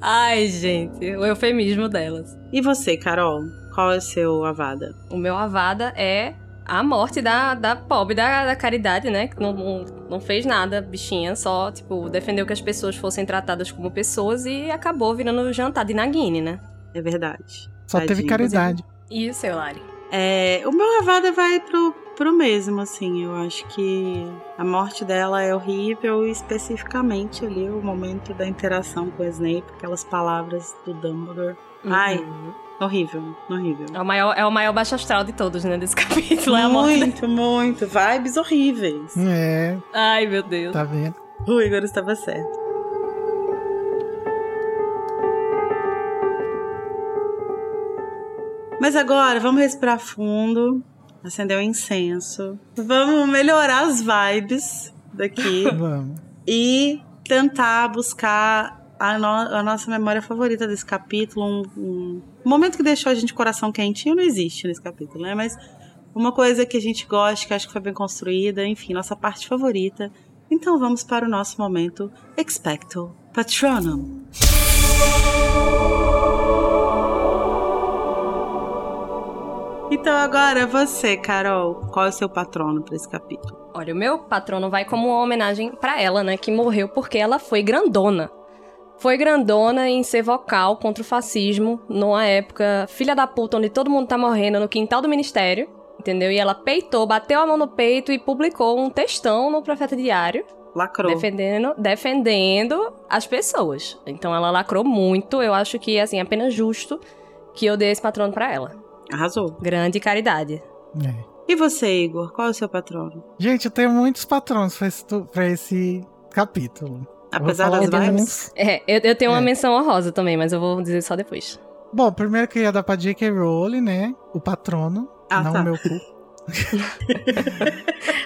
Ai, gente, o eufemismo delas. E você, Carol? Qual é o seu avada? O meu avada é a morte da, da pobre da, da caridade, né? Que não, não, não fez nada, bichinha, só, tipo, defendeu que as pessoas fossem tratadas como pessoas e acabou virando jantar de Nagini, né? É verdade. Só teve Tadinho. caridade. E o seu, Lari? É, o meu avada vai pro, pro mesmo, assim. Eu acho que a morte dela é horrível, e especificamente ali o momento da interação com o Snape, aquelas palavras do Dumbledore. Ai, Uhum. Horrível, horrível. É o maior, é o maior baixo astral de todos, né? Desse capítulo. É morte dela. muito, muito. Vibes horríveis. É, Ai, meu Deus. tá vendo? O Igor estava certo. Mas agora, vamos respirar fundo, acender um incenso. Vamos melhorar as vibes daqui Vamos. e tentar buscar a, no- a nossa memória favorita desse capítulo. Um, um momento que deixou a gente coração quentinho não existe nesse capítulo, né? Mas uma coisa que a gente gosta, que acho que foi bem construída, enfim, nossa parte favorita. Então vamos para o nosso momento Expecto Patronum. Então agora você, Carol, qual é o seu patrono para esse capítulo? Olha, o meu patrono vai como uma homenagem pra ela, né? Que morreu porque ela foi grandona. Foi grandona em ser vocal contra o fascismo numa época filha da puta, onde todo mundo tá morrendo no quintal do ministério, entendeu? E ela peitou, bateu a mão no peito e publicou um textão no Profeta Diário, Lacrou. defendendo, defendendo as pessoas. Então ela lacrou muito, eu acho que, assim, é apenas justo que eu dê esse patrono pra ela. Arrasou. Grande caridade. É. E você, Igor, qual é o seu patrono? Gente, eu tenho muitos patrões pra esse, pra esse capítulo. Apesar das vibes? É, eu, eu tenho uma É. menção honrosa também, mas eu vou dizer só depois. Bom, primeiro que eu ia dar pra J.K. Rowling, né? O patrono, Ah, não tá. o meu cu.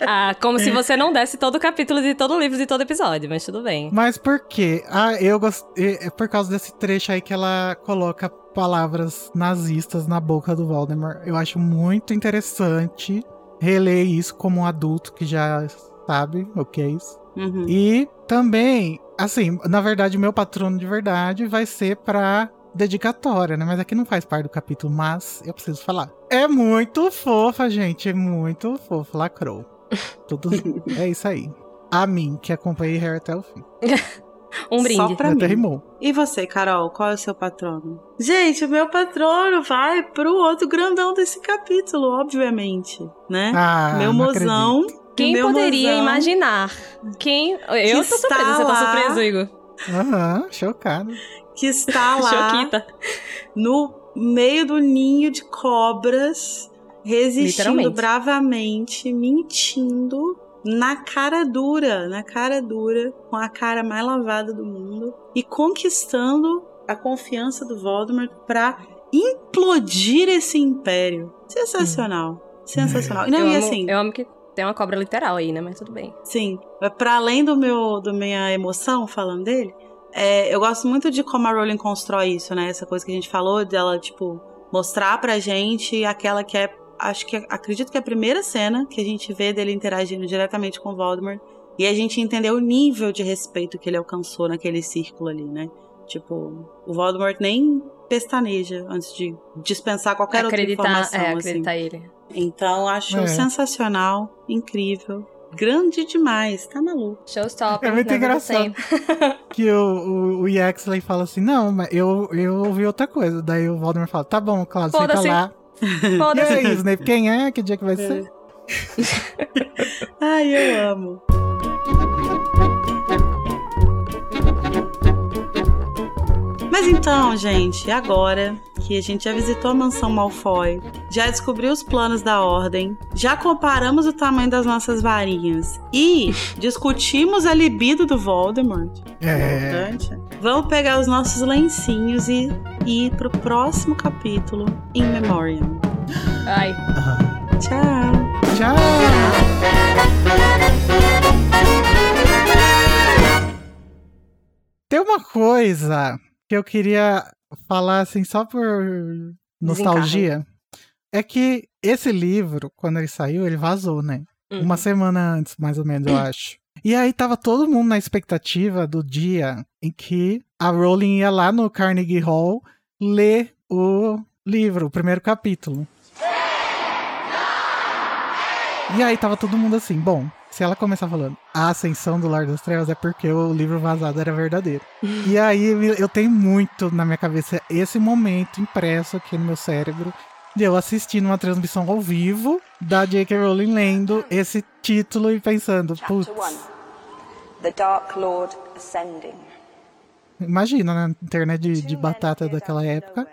Ah, como se você não desse todo o capítulo de todo o livro de todo episódio, mas tudo bem. Mas por quê? Ah, eu gostei. É por causa desse trecho aí que ela coloca palavras nazistas na boca do Voldemort. Eu acho muito interessante reler isso como um adulto que já sabe o que é isso. Uhum. E também, assim, na verdade, o meu patrono de verdade vai ser pra dedicatória, né? Mas aqui não faz parte do capítulo, mas eu preciso falar. É muito fofa, gente. É muito fofa. Lacrou. Tudo é isso aí. A mim, que acompanhei Harry até o fim. Um brinde. Só pra Até mim. rimou. E você, Carol, qual é o seu patrono? Gente, o meu patrono vai pro outro grandão desse capítulo, obviamente, né? Ah, meu mozão. Quem poderia imaginar? Quem. Eu tô está surpresa, você tá surpreso, Igor. Aham, chocado. Que está lá Choquita. no meio do ninho de cobras, resistindo bravamente, mentindo na cara dura, na cara dura, com a cara mais lavada do mundo e conquistando a confiança do Voldemort pra implodir esse império. Sensacional. Sensacional. E Não, eu, e amo, assim, eu amo que tem uma cobra literal aí, né? Mas tudo bem. Sim, para além do meu, do minha emoção falando dele, é, eu gosto muito de como a Rowling constrói isso, né? Essa coisa que a gente falou dela, tipo, mostrar pra gente aquela que é, acho que acredito que é a primeira cena que a gente vê dele interagindo diretamente com Voldemort e a gente entender o nível de respeito que ele alcançou naquele círculo ali, né? Tipo, o Voldemort nem pestaneja antes de dispensar qualquer acreditar, outra informação, é, assim. acreditar ele. Então, acho É. sensacional, incrível, grande demais, tá maluco. Showstopper. É muito vida engraçado. Que o, o, o Yaxley fala assim: Não, mas eu, eu ouvi outra coisa. Daí o Voldemort fala: Tá bom, Claudio, senta Foda-se. lá. E Foda-se. aí, Snape, quem é? Que dia que vai ser? Ai, eu amo. Então, gente, agora que a gente já visitou a mansão Malfoy, já descobriu os planos da ordem, já comparamos o tamanho das nossas varinhas e discutimos a libido do Voldemort. É. Importante. Vamos pegar os nossos lencinhos e ir pro próximo capítulo In Memoriam. Ai. Tchau. Tchau! Tem uma coisa que eu queria falar assim só por nostalgia. É que esse livro, quando ele saiu, ele vazou, né? Uhum. Uma semana antes, mais ou menos, eu acho. E aí tava todo mundo na expectativa do dia em que a Rowling ia lá no Carnegie Hall ler o livro, o primeiro capítulo. E aí tava todo mundo assim, bom, se ela começar falando a ascensão do Lar das Trevas é porque o livro vazado era verdadeiro. e aí eu tenho muito na minha cabeça esse momento impresso aqui no meu cérebro de eu assistindo uma transmissão ao vivo da J.K. Rowling lendo esse título e pensando, putz, The Dark Lord Ascending. imagina na internet de, de batata daquela época.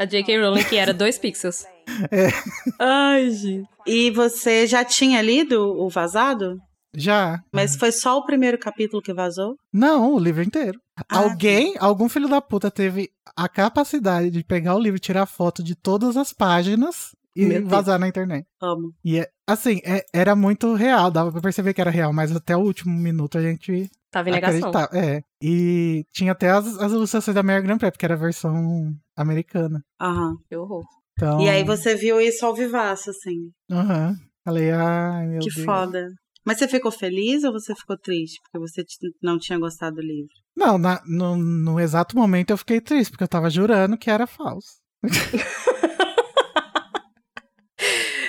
A J.K. Rowling, que era dois pixels. Ai, gente. E você já tinha lido o vazado? Já. Mas foi só o primeiro capítulo que vazou? Não, o livro inteiro. Ah, Alguém, algum filho da puta teve a capacidade de pegar o livro e tirar foto de todas as páginas e Meu Deus. vazar na internet. Amo. E é, assim, é- era muito real, dava pra perceber que era real, mas até o último minuto a gente Tava em negação. É. E tinha até as, as ilustrações da Mary Grand Prix, porque era a versão americana. Aham. Que horror. Então, E aí você viu isso ao vivaço, assim. Aham. Falei, ai meu que Deus. foda. Mas você ficou feliz ou você ficou triste? Porque você não tinha gostado do livro? Não, na- no, no exato momento eu fiquei triste, porque eu tava jurando que era falso.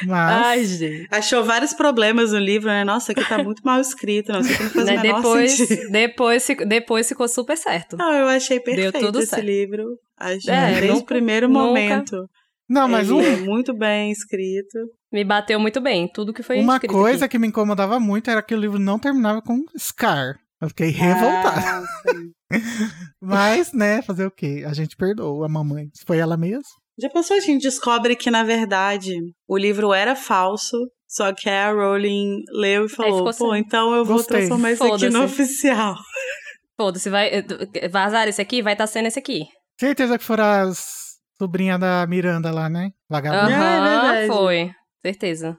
Mas. gente. Achou vários problemas no livro, né? Nossa, aqui tá muito mal escrito. Não, isso aqui não faz o Né, depois, sentido. depois, depois ficou super certo. Não, eu achei perfeito tudo esse certo. livro. Achei É, desde nunca- o primeiro nunca- momento. Não, mas Ele um, é muito bem escrito. Me bateu muito bem, tudo que foi uma escrito coisa aqui. que me incomodava muito era que o livro não terminava com Scar. Eu fiquei revoltada. Ah. Mas, né, fazer o quê? A gente perdoa a mamãe. Foi ela mesmo? Já pensou a gente descobre que, na verdade, o livro era falso, só que a Rowling leu e falou, ficou pô, assim. então eu vou Gostei. transformar isso aqui no oficial. Foda-se, vai eh, vazar esse aqui, vai estar sendo esse aqui. Certeza que foram as sobrinhas da Miranda lá, né? Vagabunda. Ah, é verdade. foi. Certeza.